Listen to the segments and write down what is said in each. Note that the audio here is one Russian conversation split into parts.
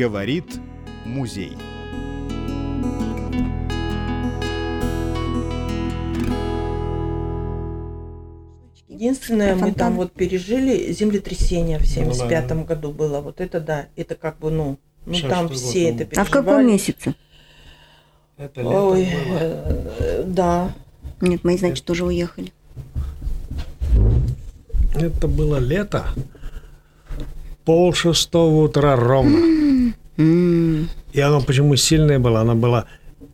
Говорит музей. Единственное, мы там вот пережили землетрясение в 75 ну, да. году было. Вот это да, это как бы, ну, ну Сейчас там все это переживали. А в каком месяце? Это лето Ой, было. Э, да. Нет, мы, значит, тоже уехали. Это было лето. Пол шестого утра ровно. И оно почему сильное было? Оно было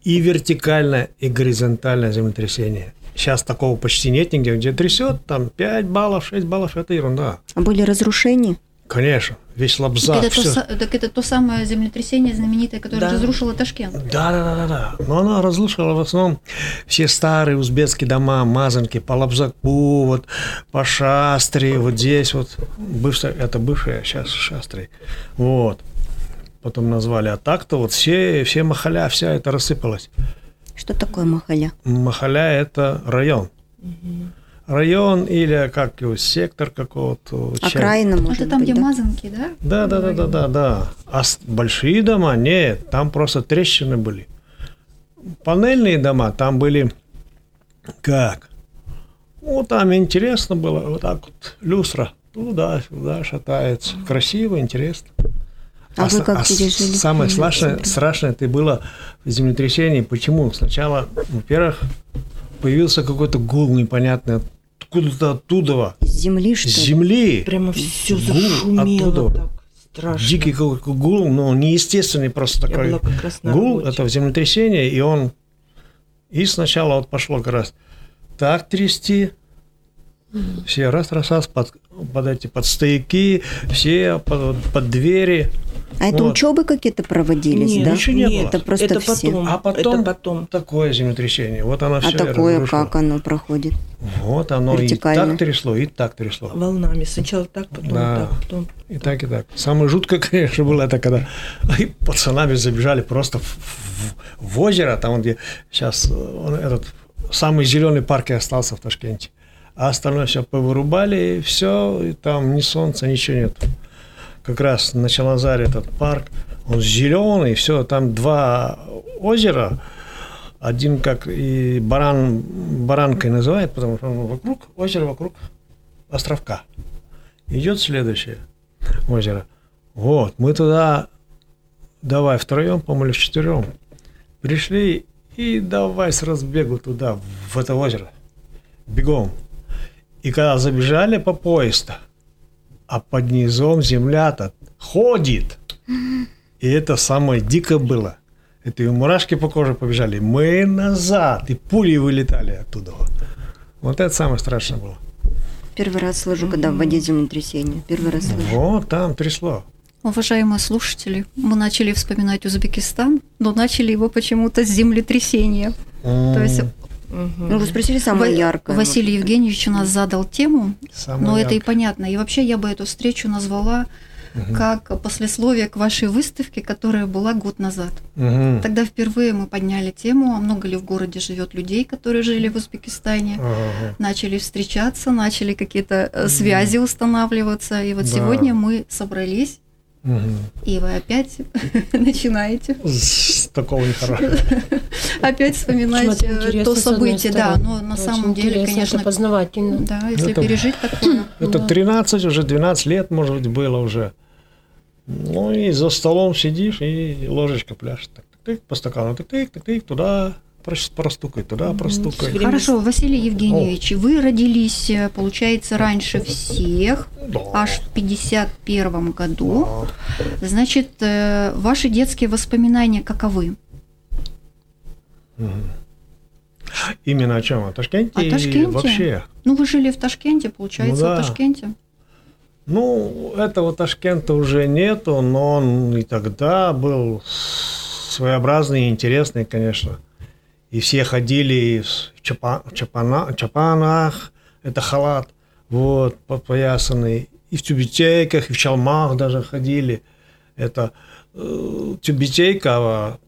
и вертикальное, и горизонтальное землетрясение. Сейчас такого почти нет нигде, где трясет, там 5 баллов, 6 баллов, это ерунда. А были разрушения? Конечно, весь лобза. Так это, то, так это то самое землетрясение знаменитое, которое да. разрушило Ташкент. Да, да, да, да, да. Но оно разрушило в основном все старые узбекские дома, мазанки, по Лобзаку, вот, по Шастре, вот здесь вот. Бывшая, это бывшая сейчас Шастре. Вот. Потом назвали. А так-то вот все, все махаля, вся это рассыпалась. Что такое Махаля? Махаля – это район. Угу. Район или как его, сектор какого-то. Окраина, может Это там, быть, где да? мазанки, да? Да, да, да, да, да, да. А большие дома, нет, там просто трещины были. Панельные дома, там были как? Ну, там интересно было, вот так вот, люстра туда-сюда шатается. Красиво, интересно. А, а вы как а пережили? Самое страшное, страшное это было в землетрясении. Почему? Сначала, во-первых, появился какой-то гул непонятный откуда-то оттуда. С земли, что ли? С земли. Прямо все зашумело оттуда. так страшно. Дикий какой гул, но неестественный просто такой гул. Это в землетрясение, и он... И сначала вот пошло как раз так трясти, все раз, раз, раз под, под эти под стояки, все под, под двери. А это вот. учебы какие-то проводились, нет, да? Ничего не нет, было. Это просто это все. потом. А потом, это потом такое землетрясение. Вот оно все. А такое как оно проходит? Вот оно и так трясло, и так трясло. Волнами. Сначала так, потом да. так, потом. И так, и так. Самое жуткое, конечно, было это, когда пацанами забежали просто в, в, в озеро, там где сейчас он, этот самый зеленый парк и остался в Ташкенте. А остальное все повырубали, и все, и там ни солнца, ничего нет как раз на Чалазаре этот парк, он зеленый, все, там два озера, один как и баран, баранкой называют, потому что он вокруг, озеро вокруг островка. Идет следующее озеро. Вот, мы туда, давай втроем, по-моему, в четвером, пришли и давай с разбегу туда, в это озеро, бегом. И когда забежали по поезду, а под низом земля-то ходит. И это самое дико было. Это и мурашки по коже побежали. Мы назад, и пули вылетали оттуда. Вот это самое страшное было. Первый раз слышу, когда в воде землетрясение. Первый раз слышу. Вот там трясло. Уважаемые слушатели, мы начали вспоминать Узбекистан, но начали его почему-то с землетрясения. Mm. То есть Угу. Ну, вы спросили самое Ва- яркое. Василий может. Евгеньевич у нас задал тему, самое но яркое. это и понятно. И вообще я бы эту встречу назвала угу. как послесловие к вашей выставке, которая была год назад. Угу. Тогда впервые мы подняли тему, а много ли в городе живет людей, которые жили в Узбекистане, угу. начали встречаться, начали какие-то угу. связи устанавливаться. И вот да. сегодня мы собрались и вы опять начинаете. С такого нехорошего. Опять вспоминать э, то событие, да, но на самом деле, конечно, познавательно. Да, если пережить такое. Это 13, уже 12 лет, может быть, было уже. Ну и за столом сидишь, и ложечка пляшет. Так, тык, по стакану, тык, тык, тык, тык, туда, простукай, туда простукай. Хорошо, Василий Евгеньевич, О. вы родились, э, получается, раньше всех, да. аж в 51 году. Да. Значит, э, ваши детские воспоминания каковы? Именно о чем? О Ташкенте? О Ташкенте. вообще? Ну, вы жили в Ташкенте, получается, ну, да. в Ташкенте. Ну, этого Ташкента уже нету, но он и тогда был своеобразный и интересный, конечно и все ходили в, чапа, чапана, чапанах, это халат, вот, подпоясанный, и в тюбетейках, и в чалмах даже ходили. Это э, тюбетейка, а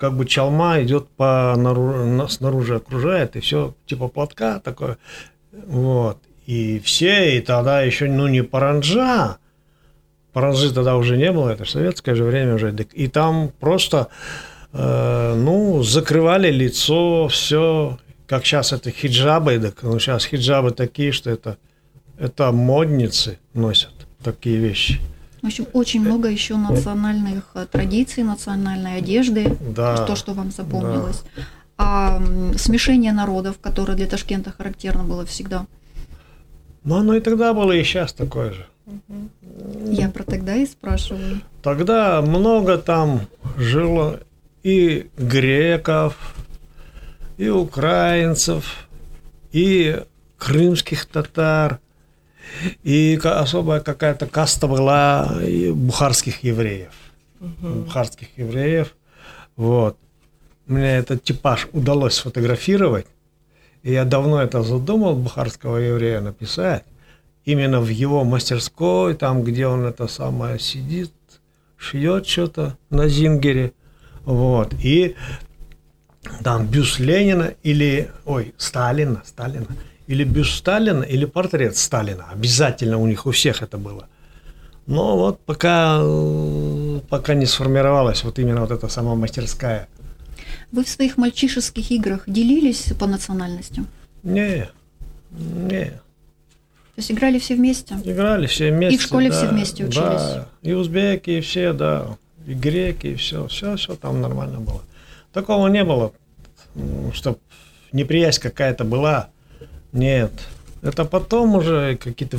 как бы чалма идет по наружу, снаружи окружает, и все типа платка такое, вот. И все, и тогда еще, ну, не паранджа, Паранжи тогда уже не было, это советское же время уже. И там просто, э, ну, закрывали лицо, все, как сейчас это хиджабы, так, ну, сейчас хиджабы такие, что это, это модницы носят такие вещи. В общем, очень много еще национальных э, традиций, национальной одежды, да, то, что вам запомнилось. Да. А смешение народов, которое для Ташкента характерно было всегда. Ну, оно и тогда было, и сейчас такое же. Я про тогда и спрашиваю. Тогда много там жило и греков, и украинцев, и крымских татар, и особая какая-то каста была бухарских евреев. Угу. Бухарских евреев. Вот. Мне этот типаж удалось сфотографировать. И я давно это задумал, бухарского еврея написать именно в его мастерской, там, где он это самое сидит, шьет что-то на зингере, вот, и там бюст Ленина или, ой, Сталина, Сталина, или бюст Сталина, или портрет Сталина, обязательно у них у всех это было. Но вот пока, пока не сформировалась вот именно вот эта сама мастерская. Вы в своих мальчишеских играх делились по национальностям? Не, не. То есть играли все вместе? Играли все вместе. И в школе да, все вместе учились? Да, и узбеки, и все, да, и греки, и все, все, все там нормально было. Такого не было, чтобы неприязнь какая-то была. Нет. Это потом уже какие-то...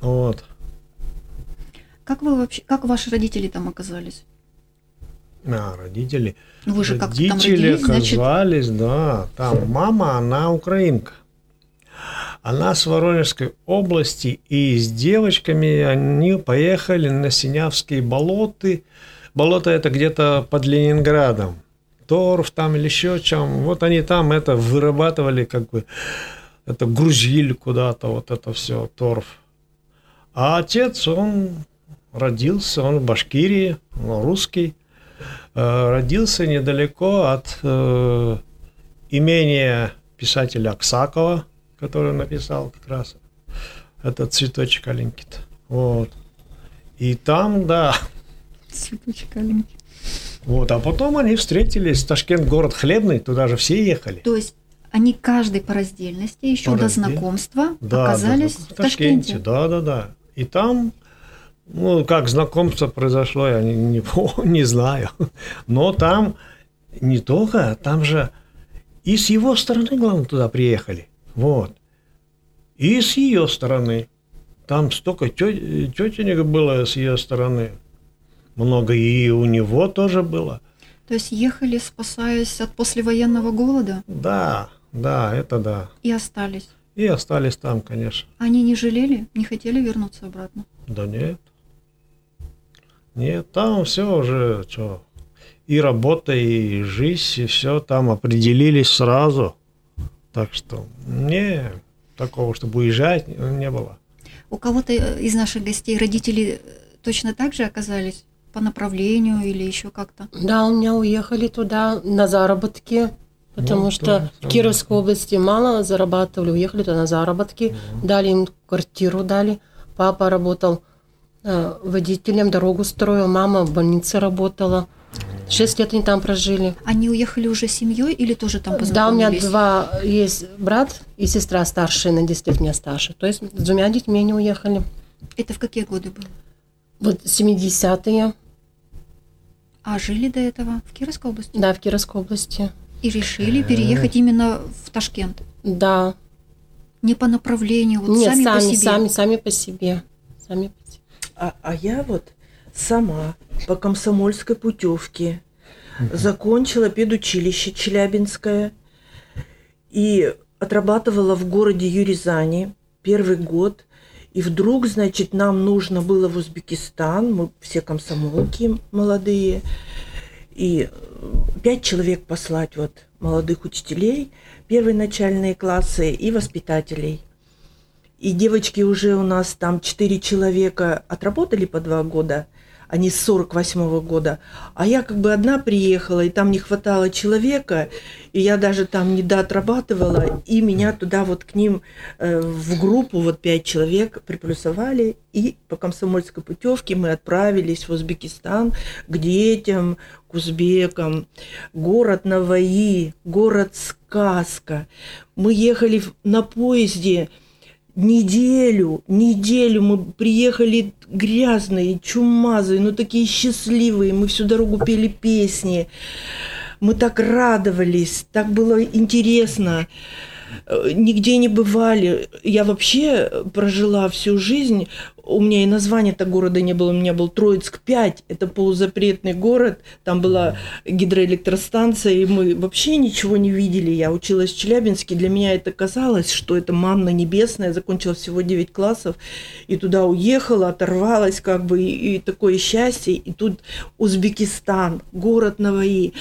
Вот. Как вы вообще, как ваши родители там оказались? А, родители. Ну, вы же родители как там родились, оказались, значит... да. Там мама, она украинка. Она с Воронежской области, и с девочками они поехали на Синявские болоты. Болото это где-то под Ленинградом. Торф там или еще чем. Вот они там это вырабатывали, как бы, это грузили куда-то, вот это все, торф. А отец, он родился, он в Башкирии, он русский, э, родился недалеко от э, имения писателя Аксакова, который написал как раз этот цветочек Аленькит. Вот. И там, да. Цветочек Аленькит. Вот, а потом они встретились, Ташкент город хлебный, туда же все ехали. То есть они каждый по раздельности, еще по до раздел... знакомства да, оказались да, в Ташкенте. Ташкенте. Да, да, да. И там, ну, как знакомство произошло, я не, не, не знаю. Но там не только, там же и с его стороны, главное, туда приехали. Вот. И с ее стороны. Там столько тетенек было с ее стороны. Много и у него тоже было. То есть ехали, спасаясь от послевоенного голода? Да, да, это да. И остались? И остались там, конечно. Они не жалели, не хотели вернуться обратно? Да нет. Нет, там все уже, что, и работа, и жизнь, и все там определились сразу. Так что не такого, чтобы уезжать, не было. У кого-то из наших гостей родители точно так же оказались по направлению или еще как-то? Да, у меня уехали туда на заработки, потому ну, что в Кировской области мало зарабатывали, уехали туда на заработки, угу. дали им квартиру, дали. Папа работал э, водителем, дорогу строил, мама в больнице работала. Шесть лет они там прожили. Они уехали уже семьей или тоже там познакомились? Да, у меня два есть брат и сестра старшая, на 10 лет меня старше. То есть с двумя детьми они уехали. Это в какие годы было? Вот 70-е. А жили до этого в Кировской области? Да, в Кировской области. И решили переехать именно в Ташкент? Да. Не по направлению, вот Нет, сами, сами по себе? сами, сами по себе. Сами по себе. А, а я вот сама по комсомольской путевке закончила педучилище Челябинское и отрабатывала в городе Юризани первый год. И вдруг, значит, нам нужно было в Узбекистан, мы все комсомолки молодые, и пять человек послать вот молодых учителей, первые начальные классы и воспитателей. И девочки уже у нас там четыре человека отработали по два года – они с 48 -го года. А я как бы одна приехала, и там не хватало человека, и я даже там не доотрабатывала, и меня туда вот к ним э, в группу, вот пять человек приплюсовали, и по комсомольской путевке мы отправились в Узбекистан к детям, к узбекам. Город Наваи, город сказка. Мы ехали на поезде, неделю, неделю мы приехали грязные, чумазые, но такие счастливые. Мы всю дорогу пели песни. Мы так радовались, так было интересно. Э, нигде не бывали. Я вообще прожила всю жизнь. У меня и названия-то города не было. У меня был Троицк-5. Это полузапретный город. Там была гидроэлектростанция, и мы вообще ничего не видели. Я училась в Челябинске. Для меня это казалось, что это манна небесная. Закончила всего 9 классов. И туда уехала, оторвалась как бы. И, и такое счастье. И тут Узбекистан, город Наваи.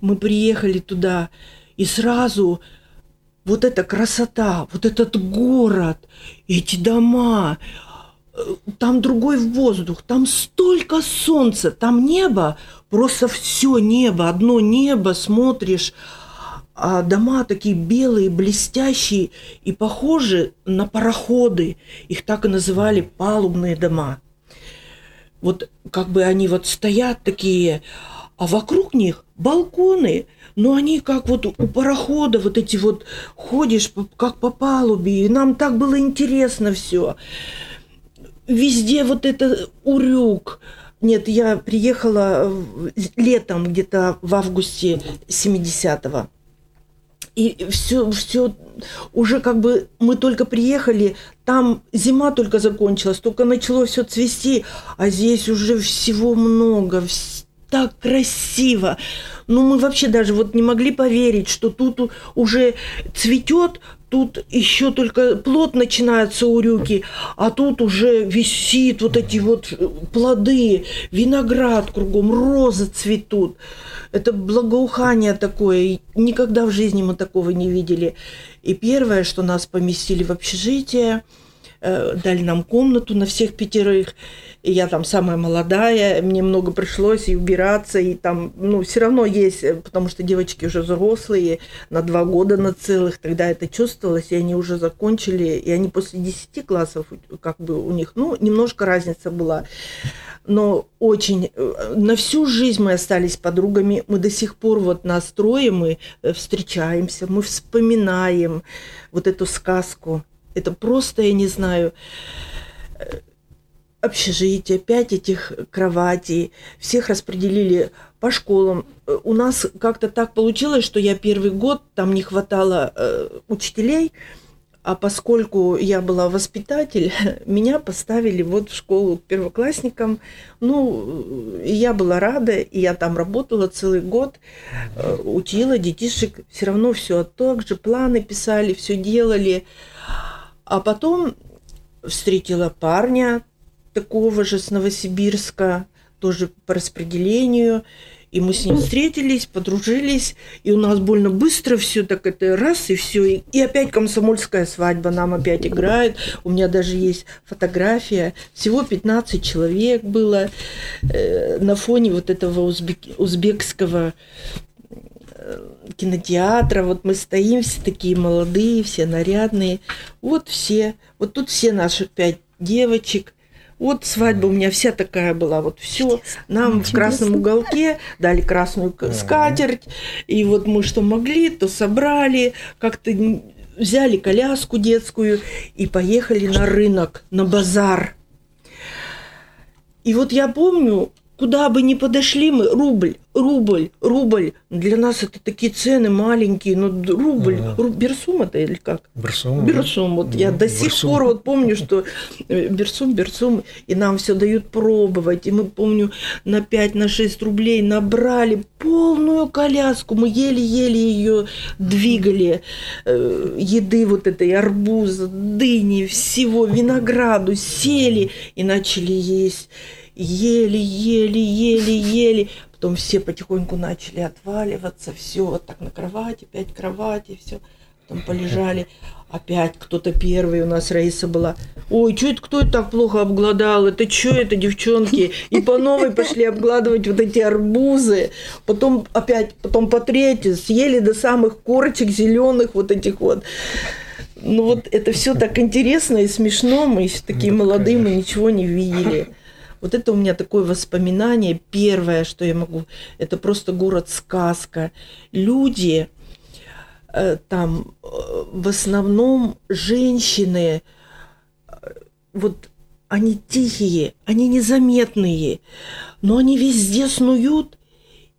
Мы приехали туда. И сразу вот эта красота, вот этот город, эти дома, там другой воздух, там столько солнца, там небо, просто все небо, одно небо, смотришь, а дома такие белые, блестящие и похожи на пароходы. Их так и называли палубные дома. Вот как бы они вот стоят такие, а вокруг них балконы – но они как вот у парохода, вот эти вот ходишь как по палубе, и нам так было интересно все. Везде вот это урюк. Нет, я приехала летом, где-то в августе 70-го. И все, все уже как бы мы только приехали, там зима только закончилась, только начало все цвести, а здесь уже всего много, так красиво. Ну, мы вообще даже вот не могли поверить, что тут уже цветет, тут еще только плод начинается урюки, а тут уже висит вот эти вот плоды, виноград кругом, розы цветут. Это благоухание такое, никогда в жизни мы такого не видели. И первое, что нас поместили в общежитие, э, дали нам комнату на всех пятерых – и я там самая молодая, мне много пришлось и убираться, и там, ну, все равно есть, э, потому что девочки уже взрослые, на два года на целых, тогда это чувствовалось, и они уже закончили, и они после 10 классов, как бы у них, ну, немножко разница была, но очень, э, на всю жизнь мы остались подругами, мы до сих пор вот настроим, мы встречаемся, мы вспоминаем вот эту сказку, это просто, я не знаю, общежитие, пять этих кроватей, всех распределили по школам. У нас как-то так получилось, что я первый год, там не хватало э, учителей, а поскольку я была воспитатель, меня поставили вот в школу к первоклассникам. Ну, и я была рада, и я там работала целый год, э, учила детишек, все равно все так же, планы писали, все делали. А потом встретила парня, такого же с Новосибирска, тоже по распределению. И мы с ним встретились, подружились, и у нас больно быстро все так это раз, и все. И, и опять комсомольская свадьба нам опять играет. У меня даже есть фотография. Всего 15 человек было э, на фоне вот этого узбек, узбекского кинотеатра. Вот мы стоим все такие молодые, все нарядные. Вот все. Вот тут все наши пять девочек. Вот свадьба у меня вся такая была, вот все. Нам в красном уголке дали красную скатерть, и вот мы что могли, то собрали, как-то взяли коляску детскую и поехали на рынок, на базар. И вот я помню, куда бы ни подошли мы, рубль, рубль, рубль. Для нас это такие цены маленькие, но рубль, ага. руб, берсум это или как? Берсум. Берсум. Вот ну, я до сих берсум. пор вот помню, что э, берсум, берсум, и нам все дают пробовать. И мы, помню, на 5, на 6 рублей набрали полную коляску. Мы еле-еле ее двигали. Э, еды вот этой, арбуза, дыни, всего, винограду, сели и начали есть еле, еле, еле, еле. Потом все потихоньку начали отваливаться, все вот так на кровати, пять кроватей, все. там полежали. Опять кто-то первый у нас Раиса была. Ой, что это, кто это так плохо обгладал? Это что это, девчонки? И по новой пошли обгладывать вот эти арбузы. Потом опять, потом по третьей съели до самых корочек зеленых вот этих вот. Ну вот это все так интересно и смешно. Мы еще такие ну, молодые, мы ничего не видели. Вот это у меня такое воспоминание. Первое, что я могу, это просто город-сказка. Люди, Э, там э, в основном женщины, э, вот они тихие, они незаметные, но они везде снуют,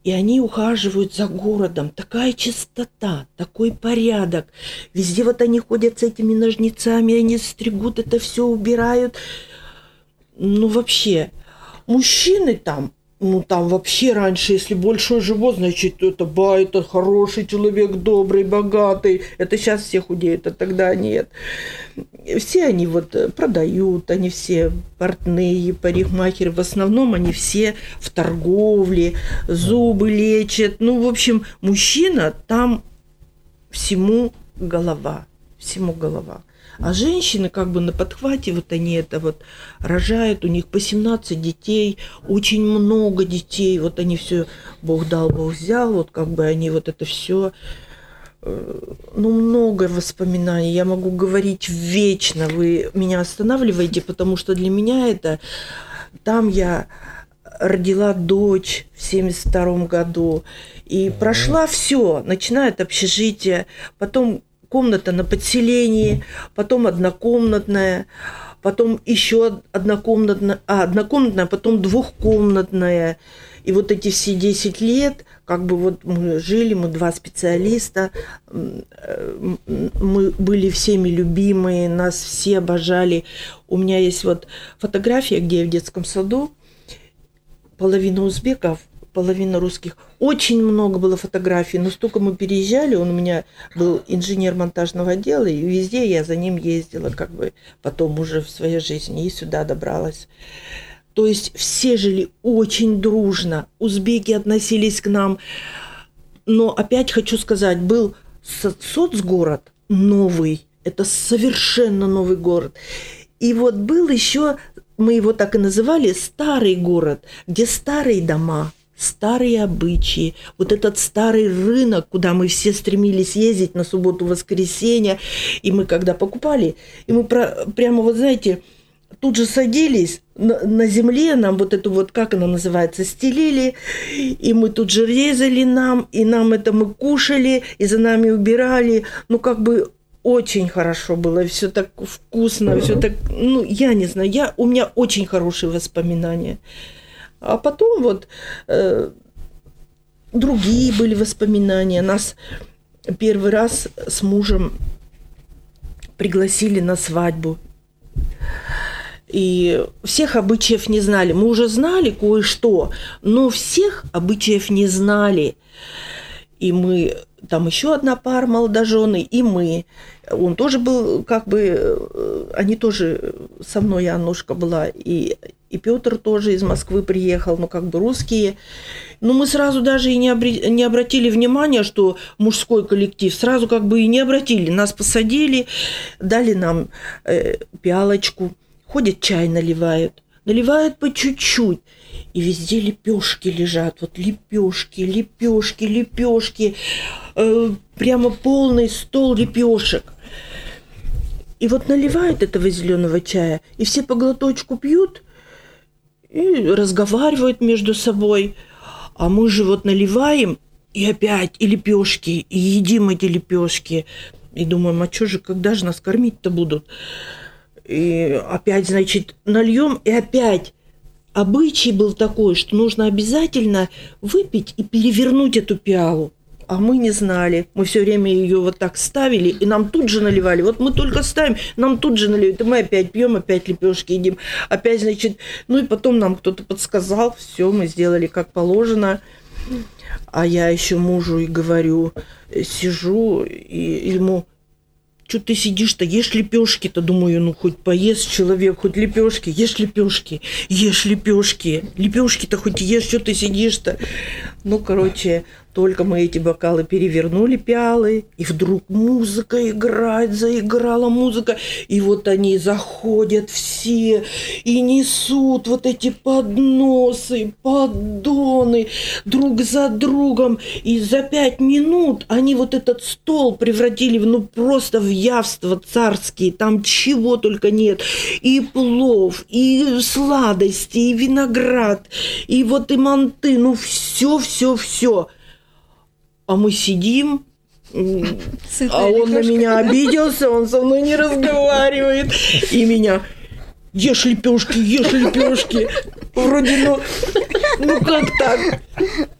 и они ухаживают за городом. Такая чистота, такой порядок. Везде вот они ходят с этими ножницами, они стригут это все, убирают. Ну, вообще, мужчины там, ну там вообще раньше, если большой живот, значит, это ба, это хороший человек, добрый, богатый. Это сейчас все худеют, а тогда нет. Все они вот продают, они все портные, парикмахеры. В основном они все в торговле, зубы лечат. Ну, в общем, мужчина там всему голова. Всему голова. А женщины как бы на подхвате, вот они это вот рожают, у них по 17 детей, очень много детей, вот они все, Бог дал, Бог взял, вот как бы они вот это все э, ну, много воспоминаний. Я могу говорить вечно. Вы меня останавливаете, потому что для меня это... Там я родила дочь в 72 году. И прошла все, начиная от общежития, потом комната на подселении, потом однокомнатная, потом еще однокомнатная, а, однокомнатная, потом двухкомнатная. И вот эти все 10 лет, как бы вот мы жили, мы два специалиста, мы были всеми любимые, нас все обожали. У меня есть вот фотография, где я в детском саду, половина узбеков, половина русских. Очень много было фотографий, но столько мы переезжали, он у меня был инженер монтажного отдела, и везде я за ним ездила, как бы потом уже в своей жизни, и сюда добралась. То есть все жили очень дружно, узбеки относились к нам. Но опять хочу сказать, был соцгород новый, это совершенно новый город. И вот был еще, мы его так и называли, старый город, где старые дома, старые обычаи, вот этот старый рынок, куда мы все стремились ездить на субботу-воскресенье, и мы когда покупали, и мы про, прямо вот знаете, тут же садились на, на земле, нам вот эту вот, как она называется, стелили, и мы тут же резали нам, и нам это мы кушали, и за нами убирали, ну как бы очень хорошо было, все так вкусно, все так, ну я не знаю, я, у меня очень хорошие воспоминания. А потом вот э, другие были воспоминания. Нас первый раз с мужем пригласили на свадьбу. И всех обычаев не знали. Мы уже знали кое-что, но всех обычаев не знали. И мы, там еще одна пара молодожены, и мы. Он тоже был, как бы, э, они тоже со мной, Аннушка была, и и Петр тоже из Москвы приехал, ну как бы русские. Но мы сразу даже и не, обре- не обратили внимания, что мужской коллектив, сразу как бы и не обратили. Нас посадили, дали нам э, пиалочку, ходят чай наливают, наливают по чуть-чуть. И везде лепешки лежат, вот лепешки, лепешки, лепешки, э, прямо полный стол лепешек. И вот наливают этого зеленого чая, и все по глоточку пьют – и разговаривают между собой. А мы же вот наливаем, и опять и лепешки, и едим эти лепешки. И думаем, а что же, когда же нас кормить-то будут? И опять, значит, нальем, и опять обычай был такой, что нужно обязательно выпить и перевернуть эту пиалу а мы не знали. Мы все время ее вот так ставили, и нам тут же наливали. Вот мы только ставим, нам тут же наливают. И мы опять пьем, опять лепешки едим. Опять, значит, ну и потом нам кто-то подсказал, все, мы сделали как положено. А я еще мужу и говорю, сижу, и ему, что ты сидишь-то, ешь лепешки-то, думаю, ну хоть поест человек, хоть лепешки, ешь лепешки, ешь лепешки, лепешки-то хоть ешь, что ты сидишь-то. Ну, короче, только мы эти бокалы перевернули, пиалы, и вдруг музыка играет, заиграла музыка, и вот они заходят все и несут вот эти подносы, поддоны друг за другом, и за пять минут они вот этот стол превратили в, ну, просто в явство царские, там чего только нет, и плов, и сладости, и виноград, и вот и манты, ну, все, все, все а мы сидим, Сытая а он на меня обиделся, он со мной не разговаривает. И меня ешь лепешки, ешь лепешки. Вроде, ну, ну как так?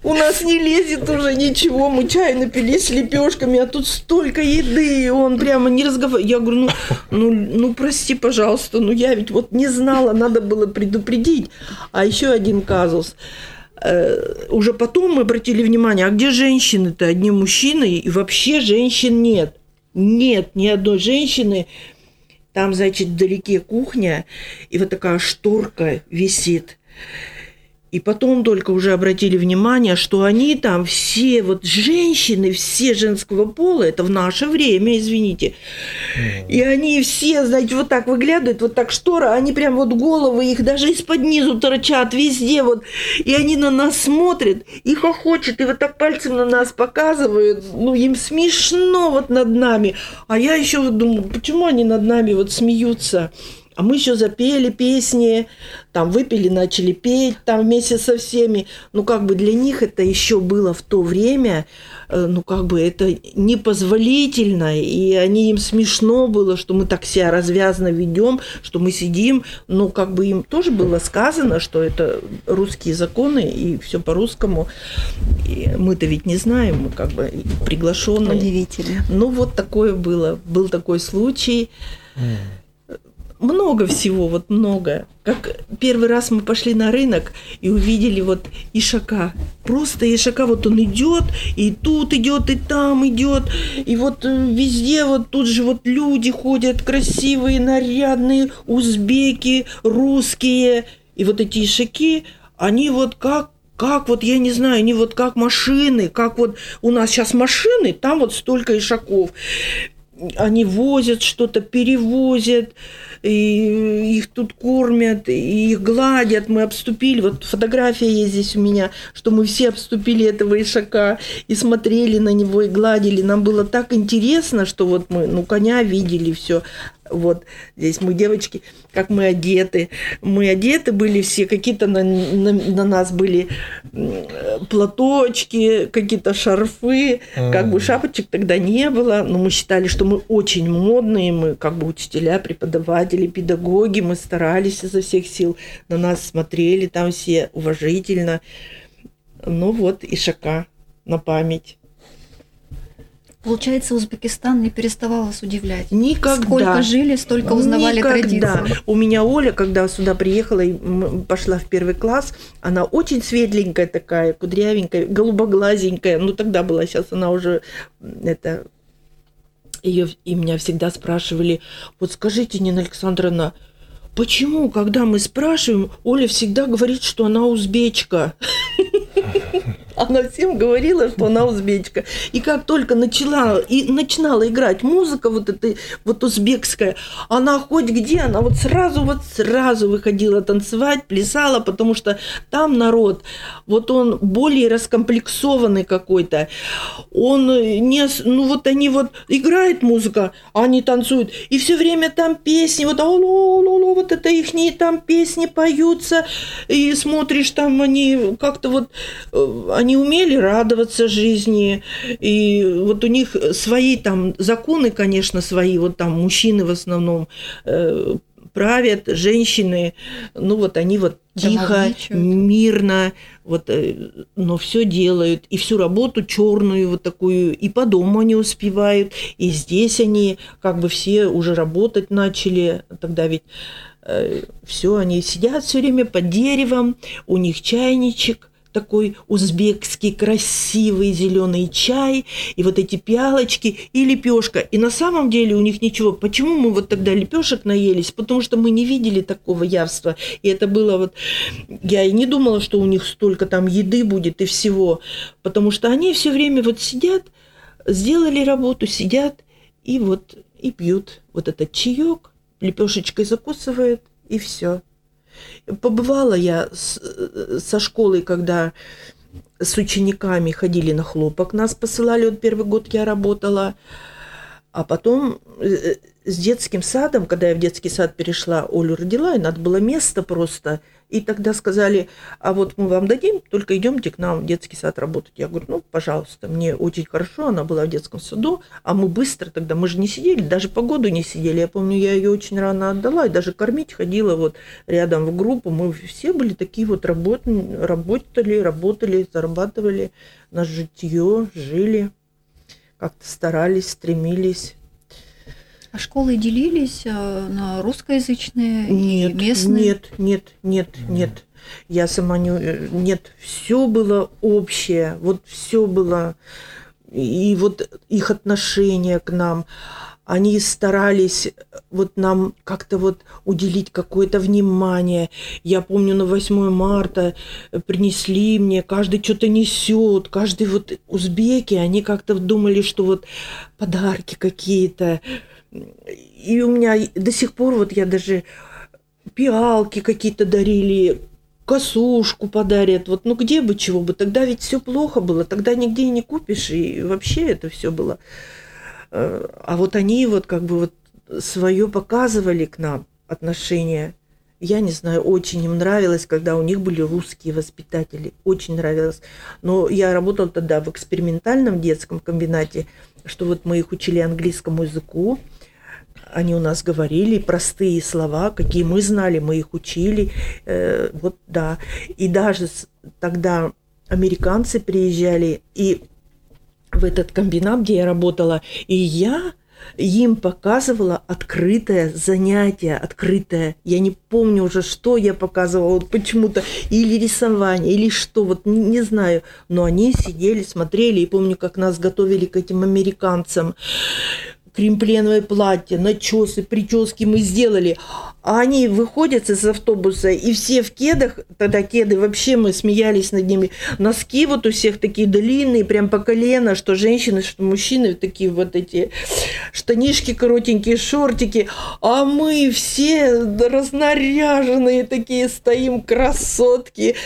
У нас не лезет уже ничего, мы чай напились лепешками, а тут столько еды, и он прямо не разговаривает. Я говорю, ну, ну, ну, прости, пожалуйста, ну я ведь вот не знала, надо было предупредить. А еще один казус. Э, уже потом мы обратили внимание, а где женщины-то? Одни мужчины, и вообще женщин нет. Нет ни одной женщины. Там, значит, вдалеке кухня, и вот такая шторка висит. И потом только уже обратили внимание, что они там все, вот женщины, все женского пола, это в наше время, извините. И они все, знаете, вот так выглядывают, вот так штора, они прям вот головы их даже из-под низу торчат везде вот. И они на нас смотрят, и хохочут, и вот так пальцем на нас показывают. Ну, им смешно вот над нами. А я еще вот думаю, почему они над нами вот смеются? А мы еще запели песни, там выпили, начали петь там вместе со всеми. Ну, как бы для них это еще было в то время, э, ну, как бы это непозволительно, и они им смешно было, что мы так себя развязно ведем, что мы сидим, ну, как бы им тоже было сказано, что это русские законы, и все по-русскому. мы-то ведь не знаем, мы как бы приглашенные. Удивительно. Ну, вот такое было. Был такой случай. Mm много всего, вот много. Как первый раз мы пошли на рынок и увидели вот ишака. Просто ишака, вот он идет, и тут идет, и там идет. И вот э, везде вот тут же вот люди ходят красивые, нарядные, узбеки, русские. И вот эти ишаки, они вот как как вот, я не знаю, они вот как машины, как вот у нас сейчас машины, там вот столько ишаков. Они возят что-то, перевозят, и их тут кормят, и их гладят, мы обступили, вот фотография есть здесь у меня, что мы все обступили этого ишака и смотрели на него и гладили, нам было так интересно, что вот мы, ну, коня видели, все, вот здесь мы девочки, как мы одеты. Мы одеты были все, какие-то на, на, на нас были платочки, какие-то шарфы, mm. как бы шапочек тогда не было, но мы считали, что мы очень модные, мы как бы учителя, преподаватели, педагоги, мы старались изо всех сил, на нас смотрели там все уважительно. Ну вот, и шака на память. Получается, Узбекистан не переставал вас удивлять. Никогда. Сколько жили, столько узнавали Никогда. традиции. У меня Оля, когда сюда приехала и пошла в первый класс, она очень светленькая такая, кудрявенькая, голубоглазенькая. Ну, тогда была, сейчас она уже это ее и меня всегда спрашивали, вот скажите, Нина Александровна, почему, когда мы спрашиваем, Оля всегда говорит, что она узбечка? Она всем говорила, что она узбечка. И как только начала, и начинала играть музыка вот эта вот узбекская, она хоть где, она вот сразу, вот сразу выходила танцевать, плясала, потому что там народ, вот он более раскомплексованный какой-то. Он не, ну вот они вот играет музыка, а они танцуют, и все время там песни, вот алло, алло, вот это их там песни поются, и смотришь там они как-то вот, э, они они умели радоваться жизни, и вот у них свои там законы, конечно, свои, вот там мужчины в основном э, правят, женщины, ну вот они вот тихо, мирно, вот, э, но все делают, и всю работу черную вот такую, и по дому они успевают, и здесь они как бы все уже работать начали, тогда ведь э, все, они сидят все время под деревом, у них чайничек, такой узбекский красивый зеленый чай, и вот эти пиалочки, и лепешка. И на самом деле у них ничего. Почему мы вот тогда лепешек наелись? Потому что мы не видели такого явства. И это было вот... Я и не думала, что у них столько там еды будет и всего. Потому что они все время вот сидят, сделали работу, сидят и вот и пьют вот этот чаек, лепешечкой закусывают, и все. Побывала я с, со школой, когда с учениками ходили на хлопок, нас посылали, вот первый год я работала, а потом э, с детским садом, когда я в детский сад перешла, Олю родила, и надо было место просто – и тогда сказали, а вот мы вам дадим, только идемте к нам в детский сад работать. Я говорю, ну, пожалуйста, мне очень хорошо, она была в детском саду, а мы быстро тогда, мы же не сидели, даже по году не сидели. Я помню, я ее очень рано отдала, и даже кормить ходила вот рядом в группу. Мы все были такие вот, работ, работали, работали, зарабатывали на житье, жили, как-то старались, стремились. А школы делились э, на русскоязычные нет, и местные? Нет, нет, нет, нет. Я сама не... Э, нет, все было общее, вот все было... И вот их отношение к нам, они старались вот нам как-то вот уделить какое-то внимание. Я помню, на 8 марта принесли мне, каждый что-то несет, каждый вот узбеки, они как-то думали, что вот подарки какие-то, и у меня до сих пор вот я даже пиалки какие-то дарили, косушку подарят. Вот, ну где бы чего бы, тогда ведь все плохо было, тогда нигде не купишь, и вообще это все было. Э, а вот они вот как бы вот свое показывали к нам отношения. Я не знаю, очень им нравилось, когда у них были русские воспитатели. Очень нравилось. Но я работала тогда в экспериментальном детском комбинате, что вот мы их учили английскому языку, они у нас говорили простые слова, какие мы знали, мы их учили. Э, вот да. И даже тогда американцы приезжали и в этот комбинат, где я работала, и я им показывала открытое занятие, открытое. Я не помню уже, что я показывала, вот почему-то, или рисование, или что, вот не, не знаю. Но они сидели, смотрели, и помню, как нас готовили к этим американцам кремпленовое платье, начесы, прически мы сделали. А они выходят из автобуса, и все в кедах, тогда кеды, вообще мы смеялись над ними. Носки вот у всех такие длинные, прям по колено, что женщины, что мужчины, такие вот эти штанишки коротенькие, шортики. А мы все разнаряженные такие стоим, красотки.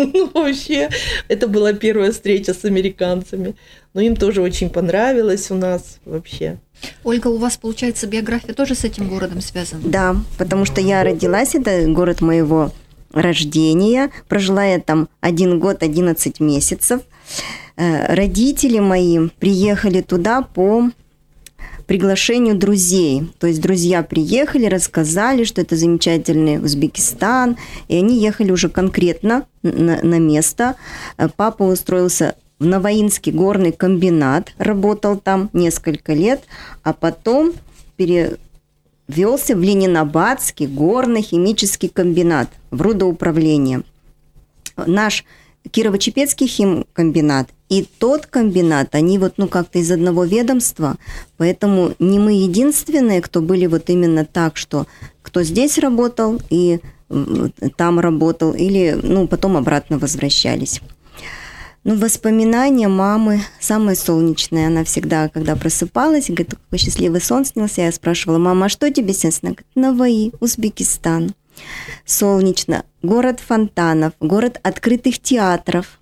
Ну, вообще, это была первая встреча с американцами. Но им тоже очень понравилось у нас вообще. Ольга, у вас, получается, биография тоже с этим городом связана? Да, потому что я родилась, это город моего рождения. Прожила я там один год, 11 месяцев. Э, родители мои приехали туда по приглашению друзей. То есть друзья приехали, рассказали, что это замечательный Узбекистан, и они ехали уже конкретно на, на место. Э, папа устроился в Новоинский горный комбинат, работал там несколько лет, а потом перевелся в Ленинабадский горный химический комбинат в рудоуправление. Наш Кирово-Чепецкий химкомбинат и тот комбинат, они вот, ну, как-то из одного ведомства, поэтому не мы единственные, кто были вот именно так, что кто здесь работал и там работал, или, ну, потом обратно возвращались. Ну, воспоминания мамы самые солнечные. Она всегда, когда просыпалась, говорит, какой счастливый сон снился. Я спрашивала, мама, а что тебе снится? Она говорит, Наваи, Узбекистан. Солнечно. Город фонтанов, город открытых театров.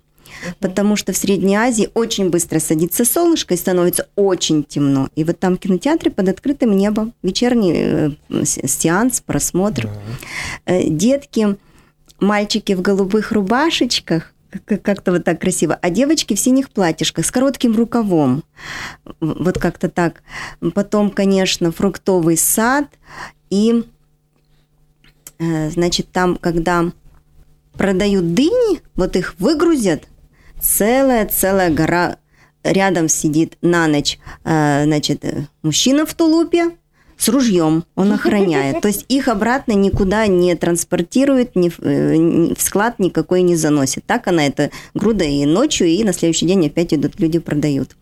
Потому что в Средней Азии очень быстро садится солнышко и становится очень темно. И вот там кинотеатры под открытым небом, вечерний э, сеанс, просмотр. Э, детки, мальчики в голубых рубашечках, как-то вот так красиво. А девочки в синих платьишках с коротким рукавом. Вот как-то так. Потом, конечно, фруктовый сад. И, э, значит, там, когда продают дыни, вот их выгрузят, целая-целая гора рядом сидит на ночь, э, значит, мужчина в тулупе, с ружьем, он охраняет. То есть их обратно никуда не транспортирует, ни в, э, склад никакой не заносит. Так она это груда и ночью, и на следующий день опять идут люди продают.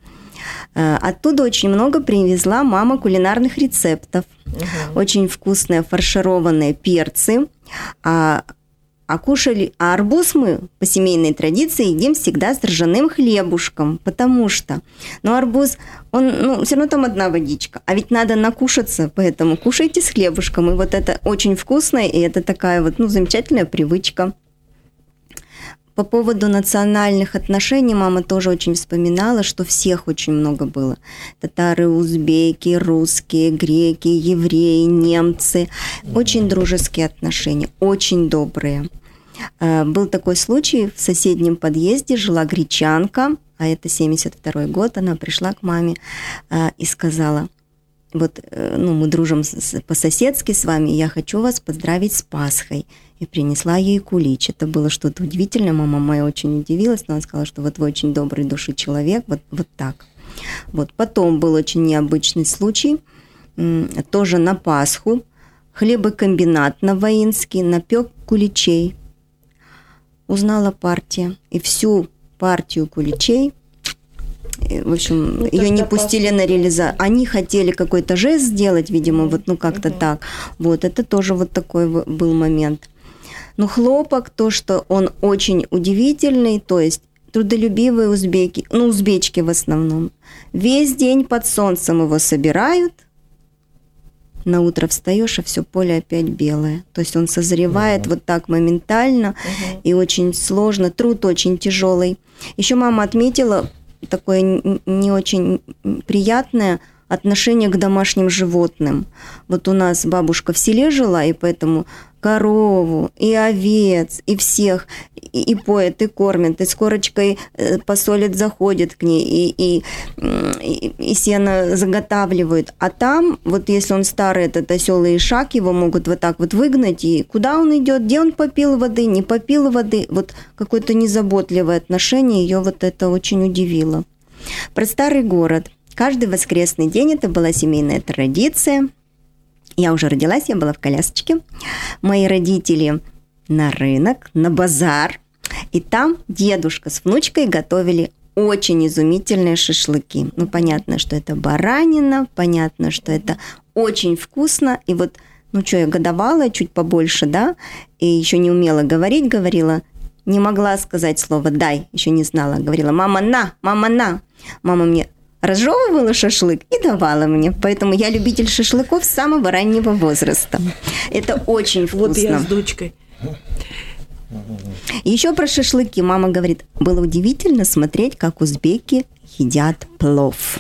Э, оттуда очень много привезла мама кулинарных рецептов. Угу. Очень вкусные фаршированные перцы. А а кушали, а арбуз мы по семейной традиции едим всегда с ржаным хлебушком, потому что, ну, арбуз, он, ну, все равно там одна водичка, а ведь надо накушаться, поэтому кушайте с хлебушком, и вот это очень вкусно, и это такая вот, ну, замечательная привычка. По поводу национальных отношений мама тоже очень вспоминала, что всех очень много было. Татары, узбеки, русские, греки, евреи, немцы. Очень дружеские отношения, очень добрые. Э, был такой случай, в соседнем подъезде жила гречанка, а это 72 год, она пришла к маме э, и сказала, вот, э, ну, мы дружим по-соседски с вами, я хочу вас поздравить с Пасхой и принесла ей кулич. Это было что-то удивительное. Мама моя очень удивилась, но она сказала, что вот вы очень добрый души человек, вот, вот так. Вот. Потом был очень необычный случай, тоже на Пасху. Хлебокомбинат на Воинский напек куличей. Узнала партия. И всю партию куличей в общем, ну, ее не пустили на реализацию. Они хотели какой-то жест сделать, видимо, вот, ну, как-то угу. так. Вот, это тоже вот такой был момент. Но хлопок, то, что он очень удивительный, то есть трудолюбивые узбеки, ну, узбечки в основном, весь день под солнцем его собирают, на утро встаешь, а все поле опять белое. То есть он созревает uh-huh. вот так моментально uh-huh. и очень сложно, труд очень тяжелый. Еще мама отметила такое не очень приятное отношение к домашним животным. Вот у нас бабушка в селе жила, и поэтому корову, и овец, и всех, и, и поет, и кормит, и с корочкой э, посолит, заходит к ней, и, и, и, и сено заготавливают. А там, вот если он старый, этот осел и шаг, его могут вот так вот выгнать, и куда он идет, где он попил воды, не попил воды, вот какое-то незаботливое отношение, ее вот это очень удивило. Про старый город. Каждый воскресный день это была семейная традиция – я уже родилась, я была в колясочке. Мои родители на рынок, на базар. И там дедушка с внучкой готовили очень изумительные шашлыки. Ну, понятно, что это баранина, понятно, что это очень вкусно. И вот, ну что, я годовалая, чуть побольше, да, и еще не умела говорить, говорила, не могла сказать слово «дай», еще не знала. Говорила «мама, на, мама, на». Мама мне разжевывала шашлык и давала мне. Поэтому я любитель шашлыков с самого раннего возраста. Это очень вкусно. Вот я с дочкой. Еще про шашлыки мама говорит, было удивительно смотреть, как узбеки едят плов.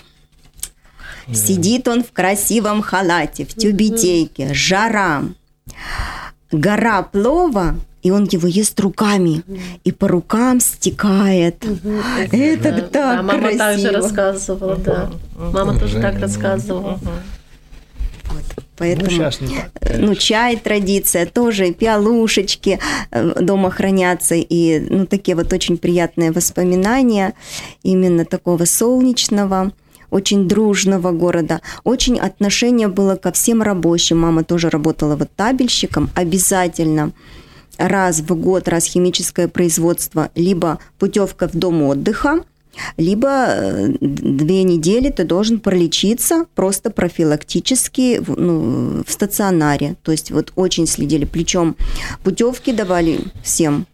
Сидит он в красивом халате, в тюбетейке, жара, гора плова, и он его ест руками, и по рукам стекает. Это да. так да, мама красиво. также рассказывала, да. Мама тоже так рассказывала. Вот, поэтому, ну, сейчас не так, ну, чай традиция тоже, пиалушечки э, дома хранятся, и, ну, такие вот очень приятные воспоминания именно такого солнечного, очень дружного города. Очень отношение было ко всем рабочим. Мама тоже работала вот табельщиком. Обязательно раз в год, раз химическое производство, либо путевка в дом отдыха, либо э, две недели ты должен пролечиться просто профилактически ну, в стационаре. То есть вот очень следили. Причем путевки давали всем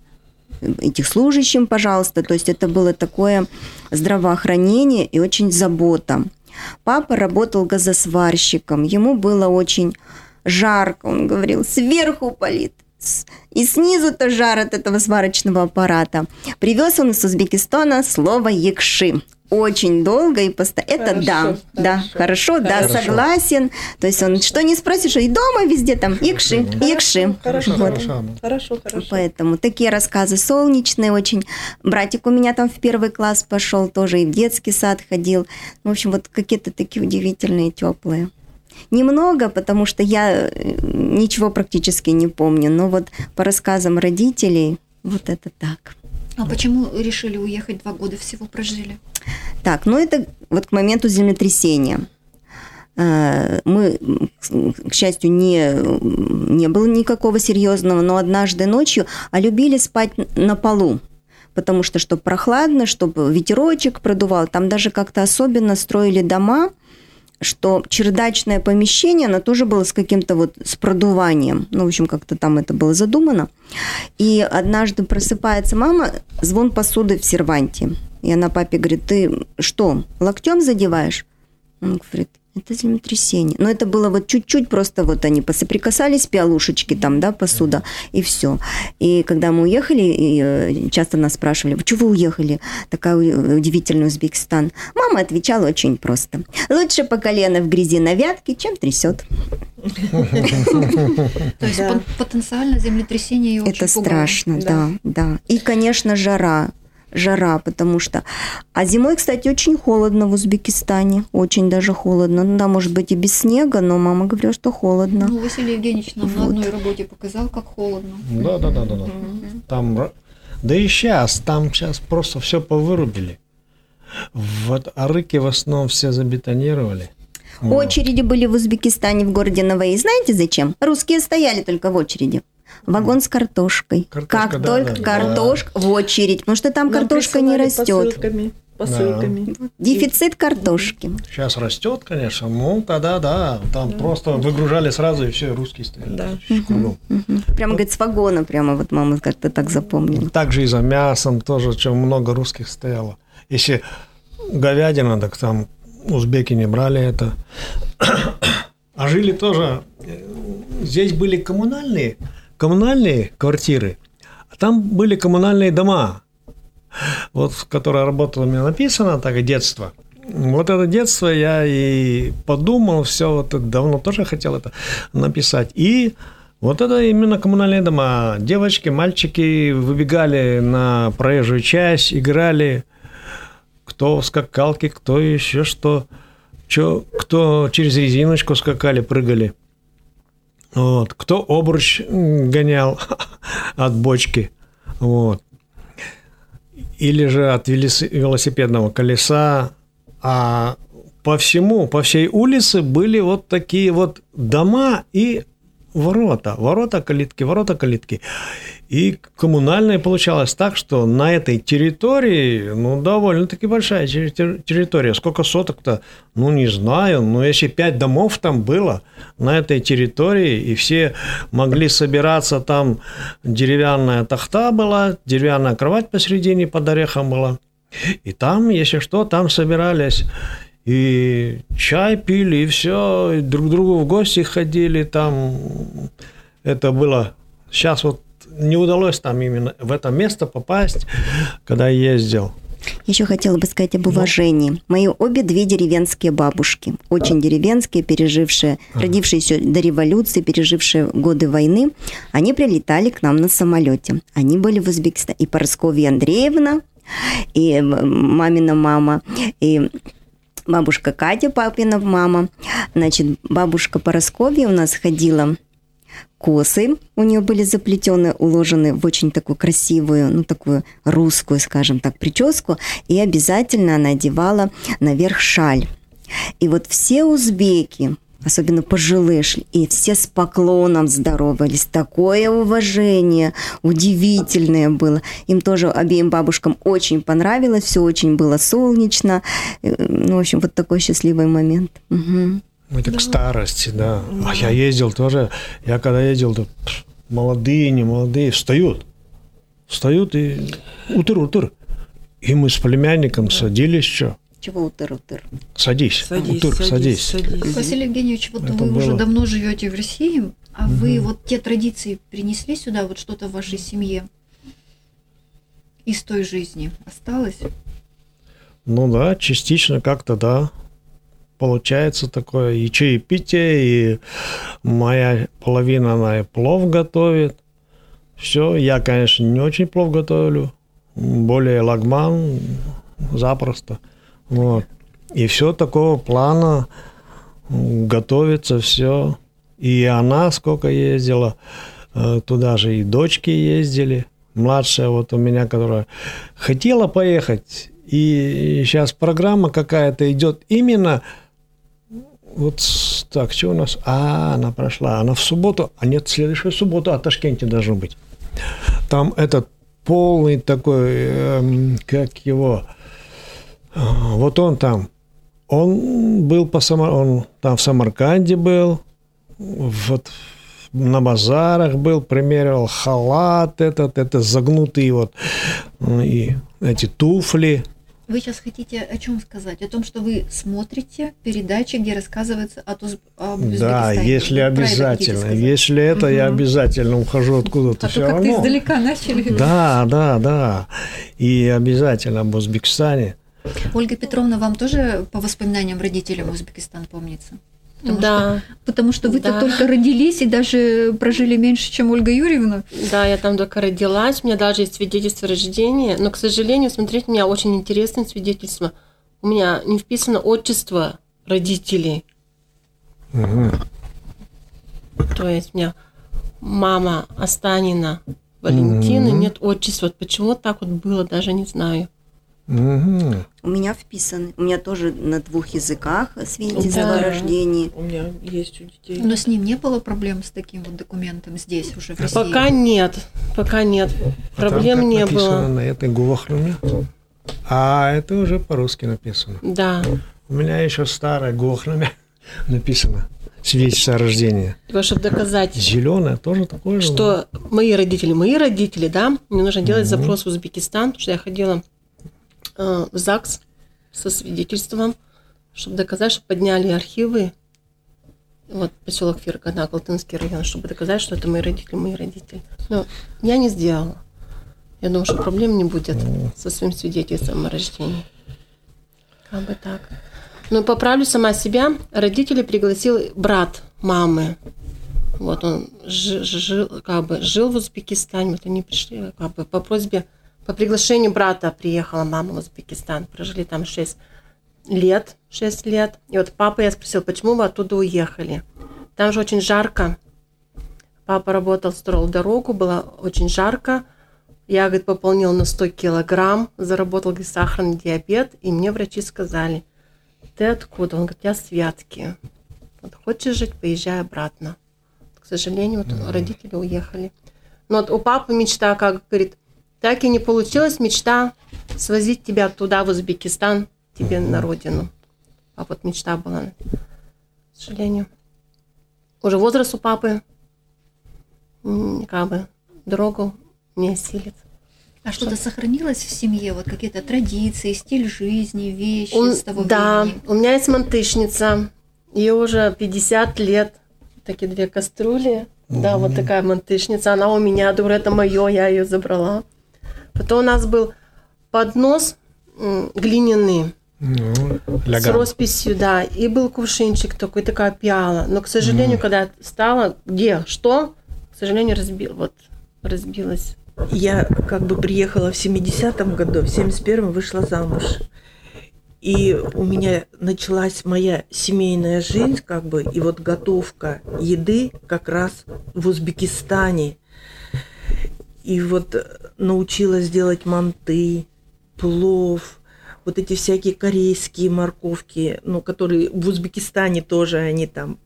этих служащим, пожалуйста. То есть это было такое здравоохранение и очень забота. Папа работал газосварщиком. Ему было очень жарко. Он говорил, сверху палит, и снизу-то жар от этого сварочного аппарата. Привез он из Узбекистана слово «якши». Очень долго и постоянно. Это да, хорошо, да, хорошо, да, хорошо. согласен. То есть он что не спросишь, и дома везде там якши, хорошо, якши. Хорошо, вот. хорошо, хорошо, хорошо. Поэтому такие рассказы солнечные очень. Братик у меня там в первый класс пошел, тоже и в детский сад ходил. В общем, вот какие-то такие удивительные, теплые. Немного, потому что я э, ничего практически не помню, но вот по рассказам родителей вот это так. А почему решили уехать два года всего прожили? Так, ну это вот к моменту землетрясения. Э, мы, к счастью, не, не было никакого серьезного, но однажды ночью а любили спать на полу потому что чтобы прохладно, чтобы ветерочек продувал. Там даже как-то особенно строили дома, что чердачное помещение, оно тоже было с каким-то вот с продуванием. Ну, в общем, как-то там это было задумано. И однажды просыпается мама, звон посуды в серванте. И она папе говорит, ты что, локтем задеваешь? Он говорит, это землетрясение. Но это было вот чуть-чуть, просто вот они посоприкасались, пиалушечки там, да, посуда, и все. И когда мы уехали, и э, часто нас спрашивали, почему вы уехали? Такая удивительный Узбекистан. Мама отвечала очень просто. Лучше по колено в грязи на вятке, чем трясет. То есть потенциально землетрясение Это страшно, да, да. И, конечно, жара жара, потому что... А зимой, кстати, очень холодно в Узбекистане, очень даже холодно. Ну да, может быть и без снега, но мама говорила, что холодно. Ну, Василий Евгеньевич нам вот. на одной работе показал, как холодно. Да, да, да, да. да. Там, да и сейчас, там сейчас просто все повырубили. Вот арыки в основном все забетонировали. Очереди были в Узбекистане, в городе Наваи. Знаете зачем? Русские стояли только в очереди. Вагон с картошкой. Картошка, как да, только да, картошка да. в очередь, потому что там Нам картошка не растет. Посылками. Посылками. Да. Дефицит картошки. Сейчас растет, конечно. Ну, тогда да. Там да. просто выгружали сразу, и все, русские стояли. Да. Угу. Угу. Прямо, говорит, с вагона, прямо вот мама как-то так запомнила. Также и за мясом тоже, чем много русских стояло. Если говядина, так там узбеки не брали это. А жили тоже, э, здесь были коммунальные, коммунальные квартиры, а там были коммунальные дома. Вот, в которой работала, у меня написано, так и детство. Вот это детство я и подумал, все, вот давно тоже хотел это написать. И вот это именно коммунальные дома. Девочки, мальчики выбегали на проезжую часть, играли, кто в скакалке, кто еще что, что кто через резиночку скакали, прыгали. Вот. Кто обруч гонял от бочки. Вот. Или же от велосипедного колеса. А по всему, по всей улице были вот такие вот дома и ворота, ворота калитки, ворота калитки. И коммунальное получалось так, что на этой территории, ну, довольно-таки большая территория. Сколько соток-то, ну, не знаю, но если пять домов там было на этой территории, и все могли собираться, там деревянная тахта была, деревянная кровать посередине под орехом была. И там, если что, там собирались и чай пили, и все, и друг к другу в гости ходили, там это было... Сейчас вот не удалось там именно в это место попасть, когда я ездил. Еще хотела бы сказать об уважении. Ну. Мои обе две деревенские бабушки, очень деревенские, пережившие, родившиеся до революции, пережившие годы войны, они прилетали к нам на самолете. Они были в Узбекистане. И Поросковья Андреевна, и мамина мама, и бабушка Катя, папина мама. Значит, бабушка Поросковья у нас ходила косы у нее были заплетены, уложены в очень такую красивую, ну такую русскую, скажем так, прическу, и обязательно она одевала наверх шаль. И вот все узбеки, особенно пожилые шли, и все с поклоном здоровались. Такое уважение удивительное было. Им тоже, обеим бабушкам, очень понравилось, все очень было солнечно. Э, ну, в общем, вот такой счастливый момент. Угу. Это да. к старости, да. А я ездил тоже, я когда ездил, то молодые, не молодые, встают. Встают и утыр, утыр. И мы с племянником садились, что? Чего утыр, утыр? Садись, садись утыр, садись. садись. садись. Василий Евгеньевич, вот Это вы было... уже давно живете в России, а угу. вы вот те традиции принесли сюда, вот что-то в вашей семье из той жизни осталось? Ну да, частично как-то да. Получается такое и чаепитие, и моя половина, она и плов готовит. Все, я, конечно, не очень плов готовлю, более лагман, запросто. Вот. И все такого плана готовится все. И она сколько ездила, э, туда же и дочки ездили. Младшая вот у меня, которая хотела поехать, и сейчас программа какая-то идет именно вот так, что у нас? А, она прошла. Она в субботу, а нет, следующую субботу, а Ташкенте должен быть. Там этот полный такой, э, как его, вот он там, он был по Самар... он там в Самарканде был, вот на базарах был, примерил халат этот, это загнутые вот и эти туфли. Вы сейчас хотите о чем сказать? О том, что вы смотрите передачи, где рассказывается о Уз... об Да, если обязательно. Это если это, угу. я обязательно ухожу откуда-то. А то как-то издалека начали. Да, да, да. И обязательно об Узбекистане. Ольга Петровна, вам тоже по воспоминаниям родителям Узбекистан помнится? Потому да. Что, потому что вы-то да. только родились и даже прожили меньше, чем Ольга Юрьевна. Да, я там только родилась, у меня даже есть свидетельство рождения, но, к сожалению, смотрите, у меня очень интересное свидетельство. У меня не вписано отчество родителей. Угу. То есть у меня мама Останина Валентина, угу. нет отчества. Вот почему так вот было, даже не знаю. Угу. У меня вписаны. У меня тоже на двух языках свидетельство да. о рождении. У меня есть у детей. Но с ним не было проблем с таким вот документом здесь уже в России? Пока нет. Пока нет. А Проблем там, не было. на этой Гуахлюме? А это уже по-русски написано. Да. У меня еще старая Гуахлюме написано свидетельство о рождении. Только чтобы доказать. Зеленое тоже такое же. Что мои родители, мои родители, да, мне нужно делать угу. запрос в Узбекистан, потому что я ходила в ЗАГС со свидетельством, чтобы доказать, что подняли архивы, вот поселок Фергана, Алтынский район, чтобы доказать, что это мои родители, мои родители. Но я не сделала. Я думаю, что проблем не будет со своим свидетельством о рождении. Как бы так. Но поправлю сама себя. Родители пригласил брат мамы. Вот он жил, как бы, жил в Узбекистане. Вот они пришли как бы, по просьбе по приглашению брата приехала мама в Узбекистан. Прожили там 6 лет, 6 лет. И вот папа я спросил, почему вы оттуда уехали? Там же очень жарко. Папа работал, строил дорогу, было очень жарко. Я, говорит, пополнил на 100 килограмм, заработал говорит, сахарный диабет, и мне врачи сказали, ты откуда? Он говорит, я с Вятки. Вот, хочешь жить, поезжай обратно. К сожалению, вот родители уехали. Но вот у папы мечта, как говорит, так и не получилась мечта свозить тебя туда, в Узбекистан, тебе на родину. А вот мечта была, к сожалению. Уже возраст у папы, как бы, дорогу не осилит. А что-то сохранилось в семье? Вот какие-то традиции, стиль жизни, вещи Он, с того да, времени? Да, у меня есть мантышница. Ей уже 50 лет. Такие две кастрюли. Mm-hmm. Да, вот такая мантышница. Она у меня, думаю, это мое, я ее забрала. Потом у нас был поднос глиняный, ну, с росписью, да, и был кувшинчик такой, такая пиала. Но, к сожалению, mm. когда стало, где, что, к сожалению, разбил, вот, разбилась. Я как бы приехала в 70-м году, в 71-м вышла замуж. И у меня началась моя семейная жизнь, как бы, и вот готовка еды как раз в Узбекистане. И вот э, научилась делать манты, плов, вот эти всякие корейские морковки, ну, которые в Узбекистане тоже они там,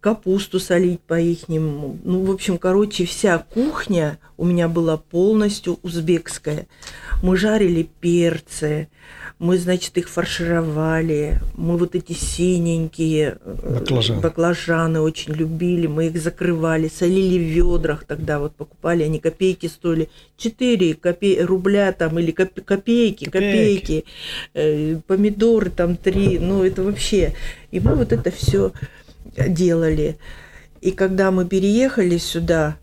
капусту солить по ихнему. Ну, в общем, короче, вся кухня у меня была полностью узбекская. Мы жарили перцы, мы, значит, их фаршировали. Мы вот эти синенькие э, баклажаны, баклажаны очень любили. Мы их закрывали, солили в ведрах тогда вот покупали. Они копейки стоили 4 копе... рубля там или коп... копейки, копейки. копейки. Э, помидоры там 3. Ну, это вообще. И мы вот это все делали. И когда мы переехали сюда,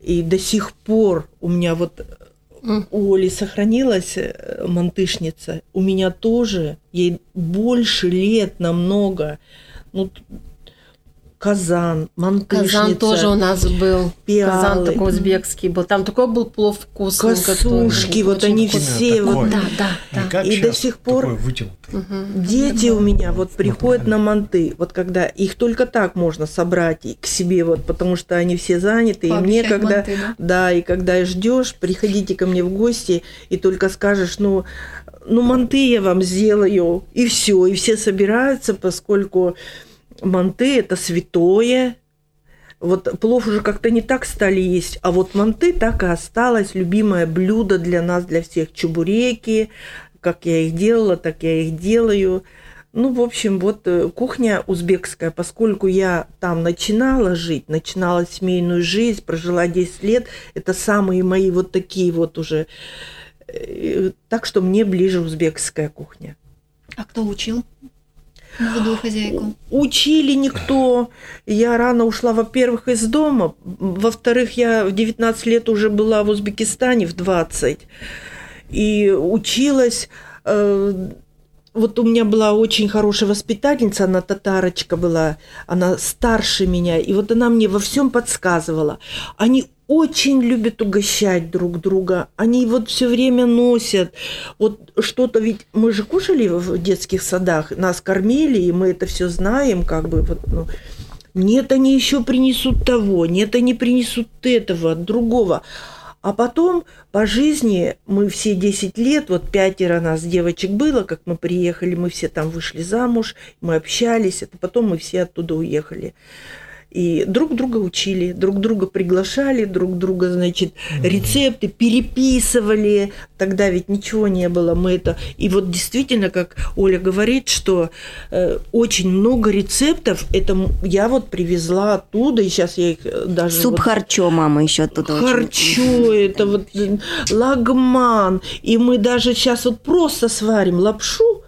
и до сих пор у меня вот у Оли сохранилась э, мантышница, у меня тоже, ей больше лет намного. Ну, казан, мантышница. Казан тоже у нас был. Пиалы. Казан такой узбекский был. Там такой был плов вкусный. Косушки, вот они все. Вот, Вот, да, да, да. И щас, до сих пор- такой. Дети у меня вот приходят на манты, вот когда их только так можно собрать и к себе, вот потому что они все заняты, и мне когда, манты, да? да, и когда ждешь, приходите ко мне в гости и только скажешь, ну, ну манты я вам сделаю, и все, и все собираются, поскольку манты это святое. Вот плов уже как-то не так стали есть, а вот манты так и осталось любимое блюдо для нас, для всех чебуреки, как я их делала, так я их делаю. Ну, в общем, вот э, кухня узбекская, поскольку я там начинала жить, начинала семейную жизнь, прожила 10 лет, это самые мои вот такие вот уже. э, Так что мне ближе узбекская кухня. А кто учил молодую хозяйку? Учили никто. Я рано ушла, во-первых, из дома. Во-вторых, я в 19 лет уже была в Узбекистане, в 20. И училась. э, Вот у меня была очень хорошая воспитательница, она татарочка была, она старше меня, и вот она мне во всем подсказывала. Они очень любят угощать друг друга, они вот все время носят. Вот что-то ведь мы же кушали в детских садах, нас кормили, и мы это все знаем, как бы вот, ну, нет, они еще принесут того, нет, они принесут этого, другого. А потом по жизни мы все 10 лет, вот пятеро нас девочек было, как мы приехали, мы все там вышли замуж, мы общались, это потом мы все оттуда уехали. И друг друга учили, друг друга приглашали, друг друга, значит, рецепты переписывали. Тогда ведь ничего не было, мы это... И вот действительно, как Оля говорит, что э, очень много рецептов, это я вот привезла оттуда, и сейчас я их э, даже... Суп вот- харчо мама еще оттуда очень- Харчо, это вот лагман. И мы даже сейчас вот просто сварим лапшу,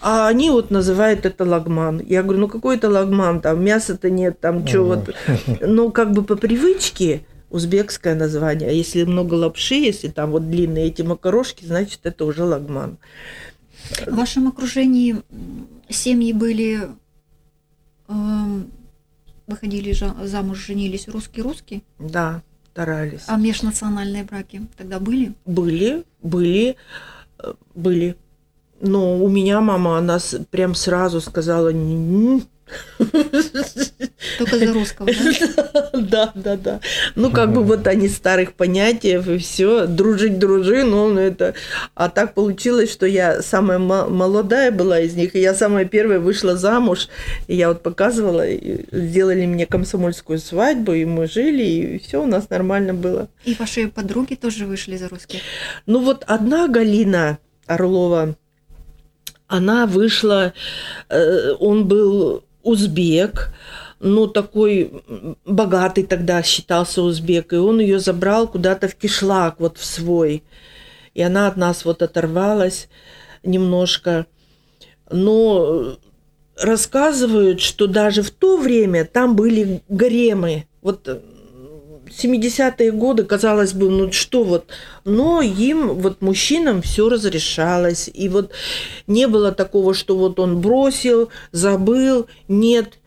а они вот называют это лагман. Я говорю, ну какой это лагман, там мяса-то нет, там что вот. Ну как бы по привычке узбекское название. А если много лапши, если там вот длинные эти макарошки, значит это уже лагман. В вашем окружении семьи были, эм, выходили замуж, женились русские-русские, Да, старались. а межнациональные браки тогда были? Были, были, э, были. Но у меня мама, она прям сразу сказала, «М, Только за русского, да? Да, да, да. Ну, как бы вот они старых понятий, и все, дружить дружи, ну, это... А так получилось, что я самая мо- молодая была из них, и я самая первая вышла замуж, и я вот показывала, сделали мне комсомольскую свадьбу, и мы жили, и все у нас нормально было. И ваши подруги тоже вышли за русских? Ну, вот одна Галина Орлова, она вышла, э, он был узбек, ну, такой богатый тогда считался узбек, и он ее забрал куда-то в кишлак, вот в свой. И она от нас вот оторвалась немножко. Но рассказывают, что даже в то время там были гаремы. Вот э, 70-е годы, казалось бы, ну что вот, но им, вот мужчинам все разрешалось. И вот не было такого, что вот он бросил, забыл. Нет,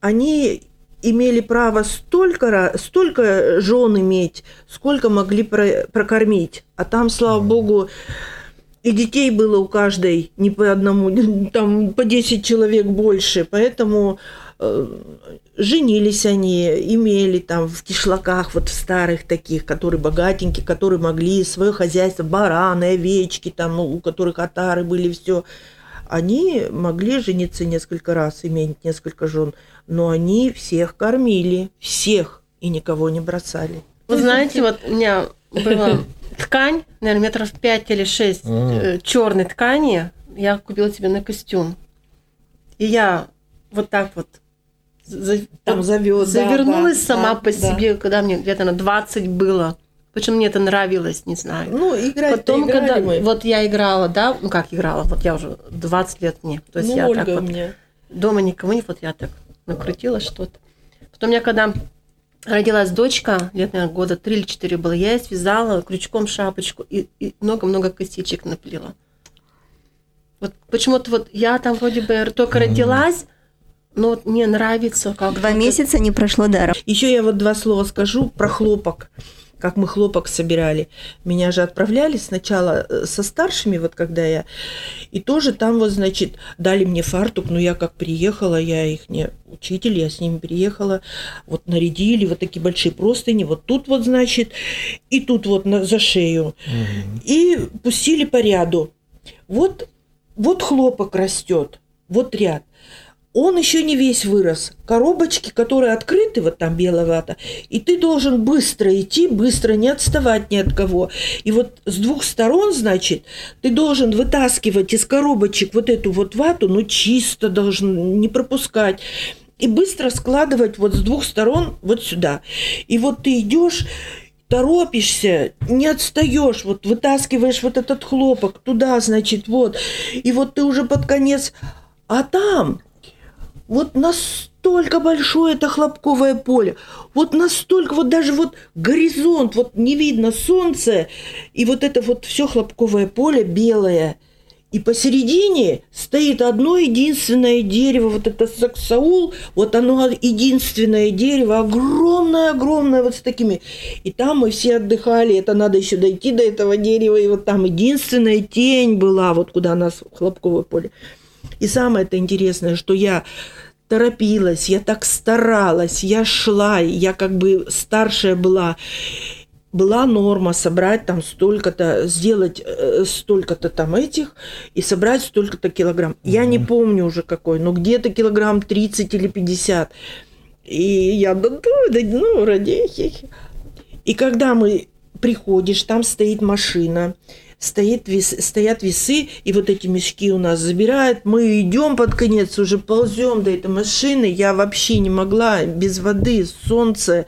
они имели право столько, столько жен иметь, сколько могли про- прокормить. А там, слава богу, и детей было у каждой не по одному, там по 10 человек больше. Поэтому женились они, имели там в кишлаках, вот в старых таких, которые богатенькие, которые могли свое хозяйство, бараны, овечки, там, ну, у которых отары были, все. Они могли жениться несколько раз, иметь несколько жен, но они всех кормили, всех, и никого не бросали. Вы знаете, вот у меня была ткань, наверное, метров 5 или 6 Мгм. черной ткани. Я купила себе на костюм. И я вот так вот за- Там вот завёт, да, завернулась да, сама да, по да. себе, когда мне где-то на 20 было. Почему мне это нравилось, не знаю. Ну, играть Потом, когда мы. вот я играла, да, ну как играла, вот я уже 20 лет мне. То есть ну, я Ольга так вот меня. дома никому не, вот я так накрутила что-то. Потом я когда родилась дочка, лет, наверное, года три или четыре было, я ей связала крючком шапочку и и много-много косичек наплела. Вот почему-то вот я там вроде бы только родилась, Но вот мне нравится, как... Два месяца не прошло даром. Еще я вот два слова скажу про хлопок как мы хлопок собирали. Меня же отправляли сначала э, со старшими, вот когда я, и тоже там вот, значит, дали мне фартук, но я как приехала, я их не учитель, я с ними приехала, вот нарядили вот такие большие простыни, вот тут вот, значит, и тут вот на, за шею, угу. и пустили по ряду. Вот, вот хлопок растет, вот ряд он еще не весь вырос. Коробочки, которые открыты, вот там белая вата, и ты должен быстро идти, быстро не отставать ни от кого. И вот с двух сторон, значит, ты должен вытаскивать из коробочек вот эту вот вату, но чисто должен не пропускать. И быстро складывать вот с двух сторон вот сюда. И вот ты идешь, торопишься, не отстаешь, вот вытаскиваешь вот этот хлопок туда, значит, вот. И вот ты уже под конец, а там вот настолько большое это хлопковое поле, вот настолько, вот даже вот горизонт, вот не видно солнце, и вот это вот все хлопковое поле белое. И посередине стоит одно единственное дерево, вот это саксаул, вот оно единственное дерево, огромное-огромное, вот с такими. И там мы все отдыхали, это надо еще дойти до этого дерева, и вот там единственная тень была, вот куда нас хлопковое поле. И самое это интересное, что я торопилась, я так старалась, я шла, я как бы старшая была. Была норма собрать там столько-то, сделать э, столько-то там этих и собрать столько-то килограмм. Mm-hmm. Я не помню уже какой, но где-то килограмм 30 или 50. И я, да, да, да ну, ради И когда мы приходишь, там стоит машина, стоит вес, стоят весы, и вот эти мешки у нас забирают. Мы идем под конец, уже ползем до этой машины. Я вообще не могла без воды, солнце.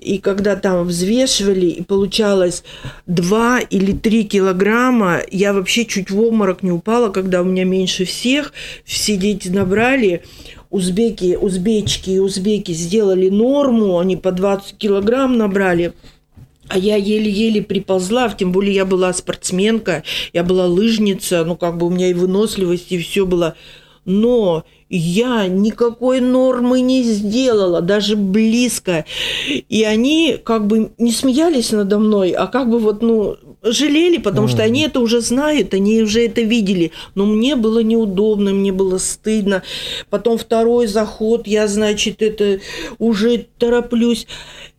И когда там взвешивали, и получалось 2 или 3 килограмма, я вообще чуть в обморок не упала, когда у меня меньше всех. Все дети набрали узбеки, узбечки и узбеки сделали норму, они по 20 килограмм набрали. А я еле-еле приползла, тем более я была спортсменка, я была лыжница, ну как бы у меня и выносливость, и все было. Но я никакой нормы не сделала, даже близко. И они как бы не смеялись надо мной, а как бы вот, ну, жалели, потому mm. что они это уже знают, они уже это видели. Но мне было неудобно, мне было стыдно. Потом второй заход, я, значит, это уже тороплюсь.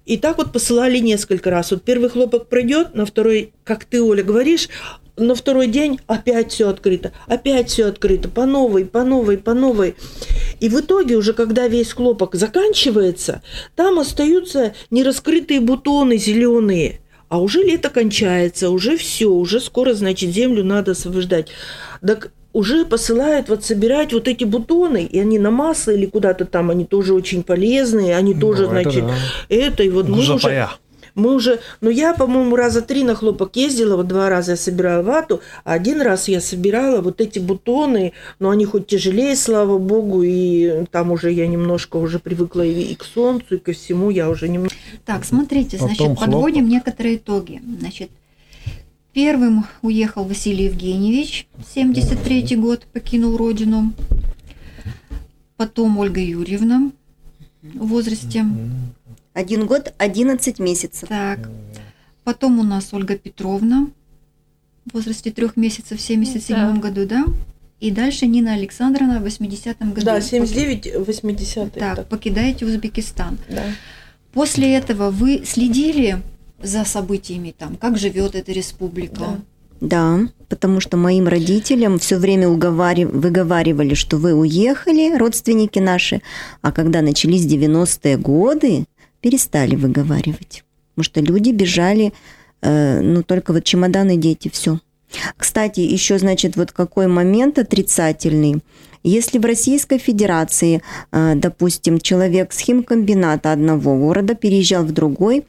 И так вот посылали несколько раз. Вот первый хлопок пройдет, на второй, как ты, Оля, говоришь, на второй день опять все открыто, опять все открыто, по новой, по новой, по новой. И в итоге уже, когда весь хлопок заканчивается, там остаются нераскрытые бутоны зеленые. А уже лето кончается, уже все, уже скоро, значит, землю надо освобождать. Так уже посылают вот собирать вот эти бутоны, и они на масло или куда-то там, они тоже очень полезные, они ну, тоже, это значит, да. это, и вот мы уже... Мы уже, ну я, по-моему, раза три на хлопок ездила, вот два раза я собирала вату, а один раз я собирала вот эти бутоны, но они хоть тяжелее, слава богу, и там уже я немножко уже привыкла и, и к солнцу, и ко всему, я уже немного... Так, смотрите, значит, Потом подводим некоторые итоги. Значит, Первым уехал Василий Евгеньевич, 73 год, покинул родину. Потом Ольга Юрьевна в возрасте. Один год, 11 месяцев. Так. Потом у нас Ольга Петровна в возрасте трех месяцев в 77 да. году, да? И дальше Нина Александровна в 80-м году. Да, 79-80. Так, так, покидаете Узбекистан. Да. После этого вы следили за событиями там, как живет эта республика. Да. Да, потому что моим родителям все время уговаривали, выговаривали, что вы уехали, родственники наши, а когда начались 90-е годы, перестали выговаривать. Потому что люди бежали, э, ну, только вот чемоданы, дети, все. Кстати, еще, значит, вот какой момент отрицательный. Если в Российской Федерации, э, допустим, человек с химкомбината одного города переезжал в другой,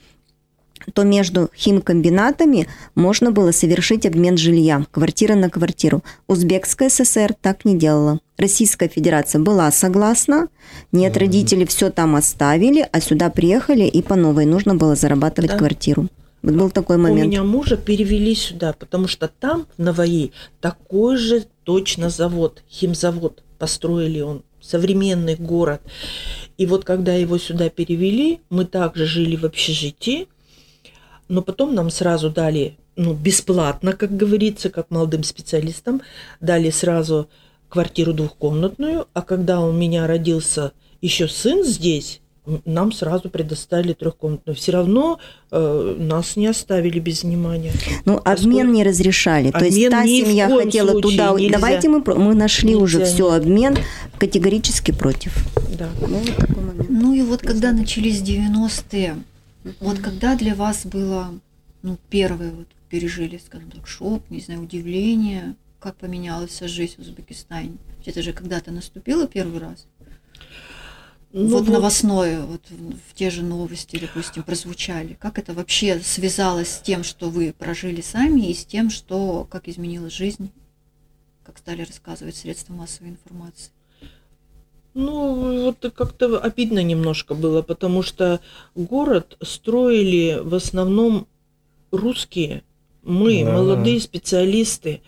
то между химкомбинатами можно было совершить обмен жилья, квартира на квартиру. Узбекская ССР так не делала. Российская Федерация была согласна, нет, родители все там оставили, а сюда приехали и по новой нужно было зарабатывать да. квартиру. Вот был такой момент. У меня мужа перевели сюда, потому что там, в Наваи, такой же точно завод, химзавод построили он современный город. И вот когда его сюда перевели, мы также жили в общежитии, но потом нам сразу дали, ну, бесплатно, как говорится, как молодым специалистам, дали сразу квартиру двухкомнатную, а когда у меня родился еще сын здесь, нам сразу предоставили трехкомнатную. Все равно э, нас не оставили без внимания. Ну, обмен не разрешали. То есть та семья хотела туда. Нельзя. Давайте мы мы нашли нельзя, уже все обмен категорически против. Да. Ну, вот такой момент. ну и вот когда начались 90-е, вот когда для вас было ну, первое вот пережили, скажем так, шок, не знаю, удивление, как поменялась жизнь в Узбекистане? Это же когда-то наступило первый раз? Ну, вот, вот новостное, вот в те же новости, допустим, прозвучали. Как это вообще связалось с тем, что вы прожили сами, и с тем, что как изменилась жизнь, как стали рассказывать средства массовой информации? Ну, вот как-то обидно немножко было, потому что город строили в основном русские, мы, да. молодые специалисты.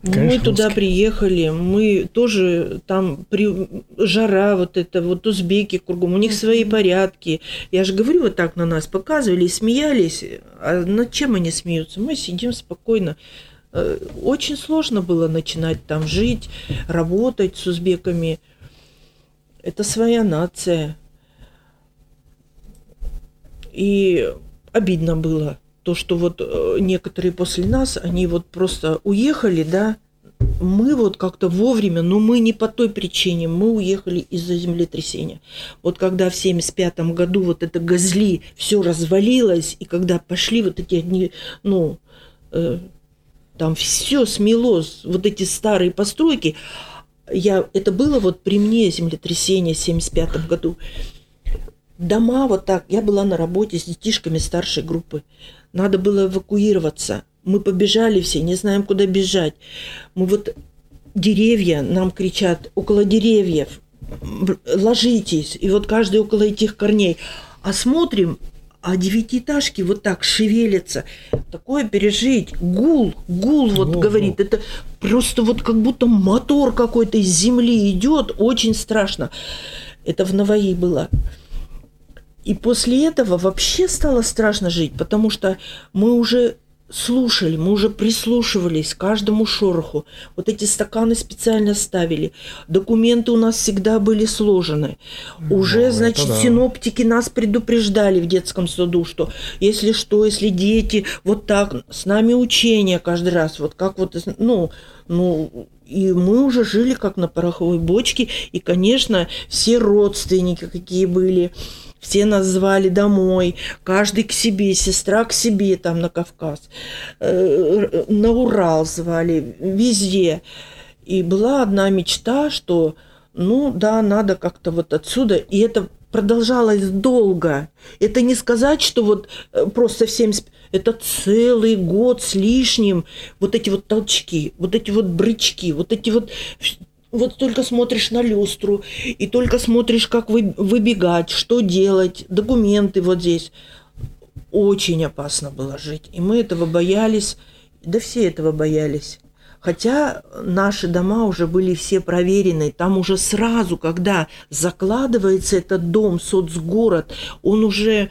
Конечно, мы туда русский. приехали, мы тоже там при жара вот это вот узбеки кругом, у них свои порядки. Я же говорю, вот так на нас показывали, смеялись. А над чем они смеются? Мы сидим спокойно. Э, очень сложно было начинать там жить, работать с узбеками. Это своя нация. И обидно было то, что вот э, некоторые после нас, они вот просто уехали, да, мы вот как-то вовремя, но мы не по той причине, мы уехали из-за землетрясения. Вот когда в 75 году вот это Газли все развалилось, и когда пошли вот эти одни, ну, э, там все смело, вот эти старые постройки, я, это было вот при мне землетрясение в 75 году. Дома вот так, я была на работе с детишками старшей группы. Надо было эвакуироваться. Мы побежали все, не знаем, куда бежать. Мы вот деревья, нам кричат, около деревьев, ложитесь. И вот каждый около этих корней. А смотрим, а девятиэтажки вот так шевелятся. Такое пережить. Гул, гул вот Во, говорит. Это просто вот как будто мотор какой-то из земли идет. Очень страшно. Это в Наваи было. И после этого вообще стало страшно жить, потому что мы уже слушали, мы уже прислушивались к каждому шороху. Вот эти стаканы специально ставили. Документы у нас всегда были сложены. Ну, уже, значит, да. синоптики нас предупреждали в детском саду, что если что, если дети, вот так, с нами учения каждый раз, вот как вот, ну, ну, и мы уже жили как на пороховой бочке, и, конечно, все родственники, какие были, все нас звали домой, каждый к себе, сестра к себе там на Кавказ, э, на Урал звали, везде. И была одна мечта, что, ну да, надо как-то вот отсюда, и это продолжалось долго. Это не сказать, что вот э, просто всем... Это целый год с лишним. Вот эти вот толчки, вот эти вот брычки, вот эти вот вот только смотришь на люстру, и только смотришь, как вы, выбегать, что делать, документы вот здесь. Очень опасно было жить. И мы этого боялись, да все этого боялись. Хотя наши дома уже были все проверены, там уже сразу, когда закладывается этот дом, соцгород, он уже,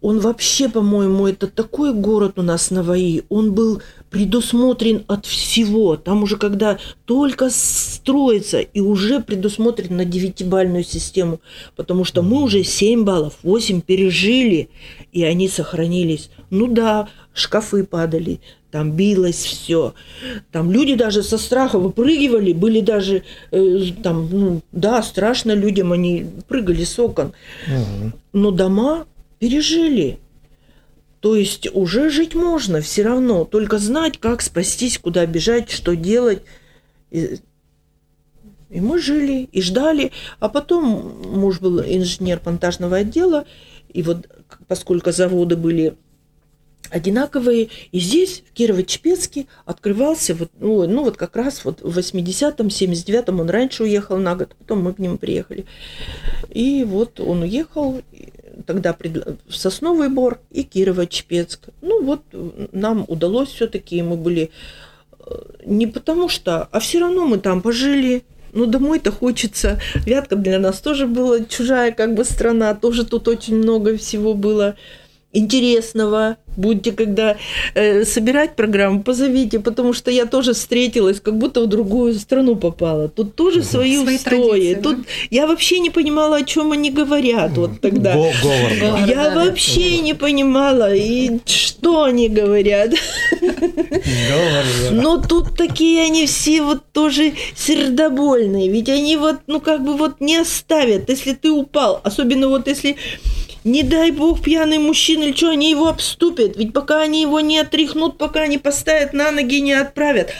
он вообще, по-моему, это такой город у нас Наваи, он был предусмотрен от всего. Там уже когда только строится, и уже предусмотрен на девятибальную систему, потому что мы уже 7 баллов, 8 пережили, и они сохранились. Ну да, шкафы падали, там билось все. Там люди даже со страха выпрыгивали, были даже э, там, ну да, страшно людям, они прыгали с окон. Угу. Но дома пережили. То есть уже жить можно все равно, только знать, как спастись, куда бежать, что делать. И, и мы жили и ждали. А потом муж был инженер монтажного отдела, и вот поскольку заводы были одинаковые. И здесь, в Кирово-Чепецке, открывался, вот, ну, ну вот как раз вот в 80-м, 79-м он раньше уехал на год, потом мы к нему приехали. И вот он уехал, тогда Сосновый Бор и Кирово-Чепецк. Ну вот нам удалось все-таки, мы были э, не потому что, а все равно мы там пожили, ну, домой-то хочется. Вятка для нас тоже была чужая как бы страна, тоже тут очень много всего было интересного. Будете, когда э, собирать программу, позовите, потому что я тоже встретилась, как будто в другую страну попала. Тут тоже свои, свои устои. Тут да? я вообще не понимала, о чем они говорят вот тогда. Говор, я да, вообще да. не понимала, и что они говорят. Но тут такие они все вот тоже сердобольные, ведь они вот, ну как бы вот не оставят, если ты упал, особенно вот если не дай бог пьяный мужчина или что, они его обступят. Ведь пока они его не отряхнут, пока не поставят на ноги, не отправят.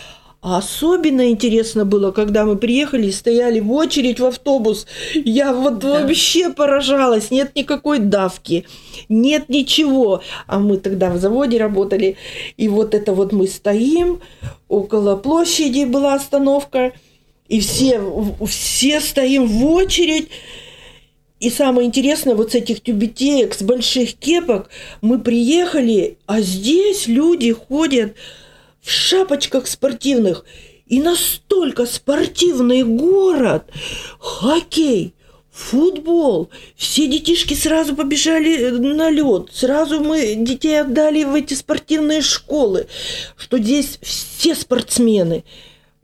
А особенно интересно было, когда мы приехали и стояли в очередь в автобус. Я вот да. вообще поражалась. Нет никакой давки, нет ничего. А мы тогда в заводе работали. И вот это вот мы стоим, около площади была остановка. И все, все стоим в очередь. И самое интересное, вот с этих тюбетеек, с больших кепок мы приехали, а здесь люди ходят в шапочках спортивных. И настолько спортивный город, хоккей, футбол. Все детишки сразу побежали на лед. Сразу мы детей отдали в эти спортивные школы, что здесь все спортсмены.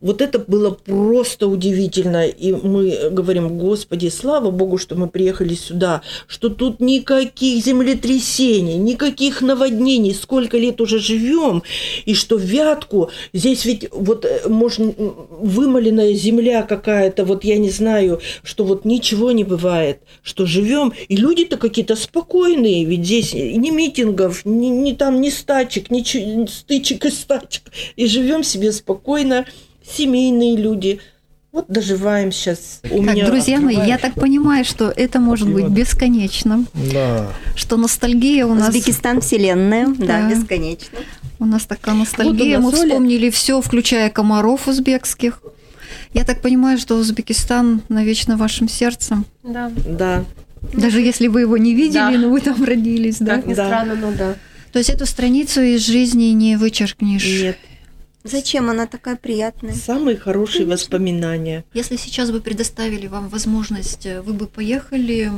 Вот это было просто удивительно. И мы говорим, Господи, слава Богу, что мы приехали сюда, что тут никаких землетрясений, никаких наводнений, сколько лет уже живем, и что Вятку, здесь ведь вот э, можно вымоленная земля какая-то, вот я не знаю, что вот ничего не бывает, что живем, и люди-то какие-то спокойные, ведь здесь ни митингов, ни, ни там, ни стачек, ни стычек и стачек, и живем себе спокойно, семейные люди. Вот доживаем сейчас. У так, меня друзья мои, я так понимаю, что это может быть бесконечным. Да. Что ностальгия у нас... Узбекистан вселенная, да, да бесконечно. У нас такая ностальгия. Вот Мы вспомнили все, включая комаров узбекских. Я так понимаю, что Узбекистан навечно вашим сердцем. Да. Да. Даже если вы его не видели, да. но вы там родились, да? Как ни да. странно, но да. То есть эту страницу из жизни не вычеркнешь? Нет. Зачем она такая приятная? Самые хорошие Конечно. воспоминания. Если сейчас бы предоставили вам возможность, э, вы бы поехали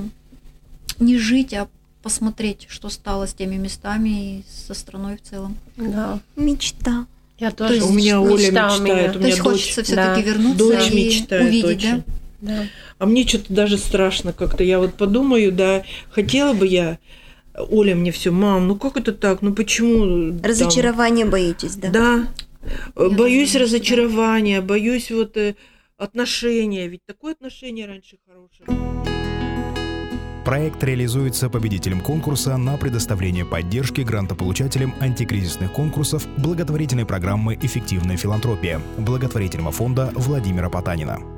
не жить, а посмотреть, что стало с теми местами и со страной в целом. Да. Мечта. Я тоже. есть, у меня Оля мечтает. У меня. То есть дочь, хочется все-таки да. вернуться дочь и мечтает увидеть, очень. да? Да. А мне что-то даже страшно как-то. Я вот подумаю, да, хотела бы я Оля мне все, мам, ну как это так? Ну почему? Разочарование там? боитесь, да? Да. Я боюсь думаю, разочарования, да. боюсь вот э, отношения. Ведь такое отношение раньше хорошее. Проект реализуется победителем конкурса на предоставление поддержки грантополучателям антикризисных конкурсов благотворительной программы «Эффективная филантропия» благотворительного фонда Владимира Потанина.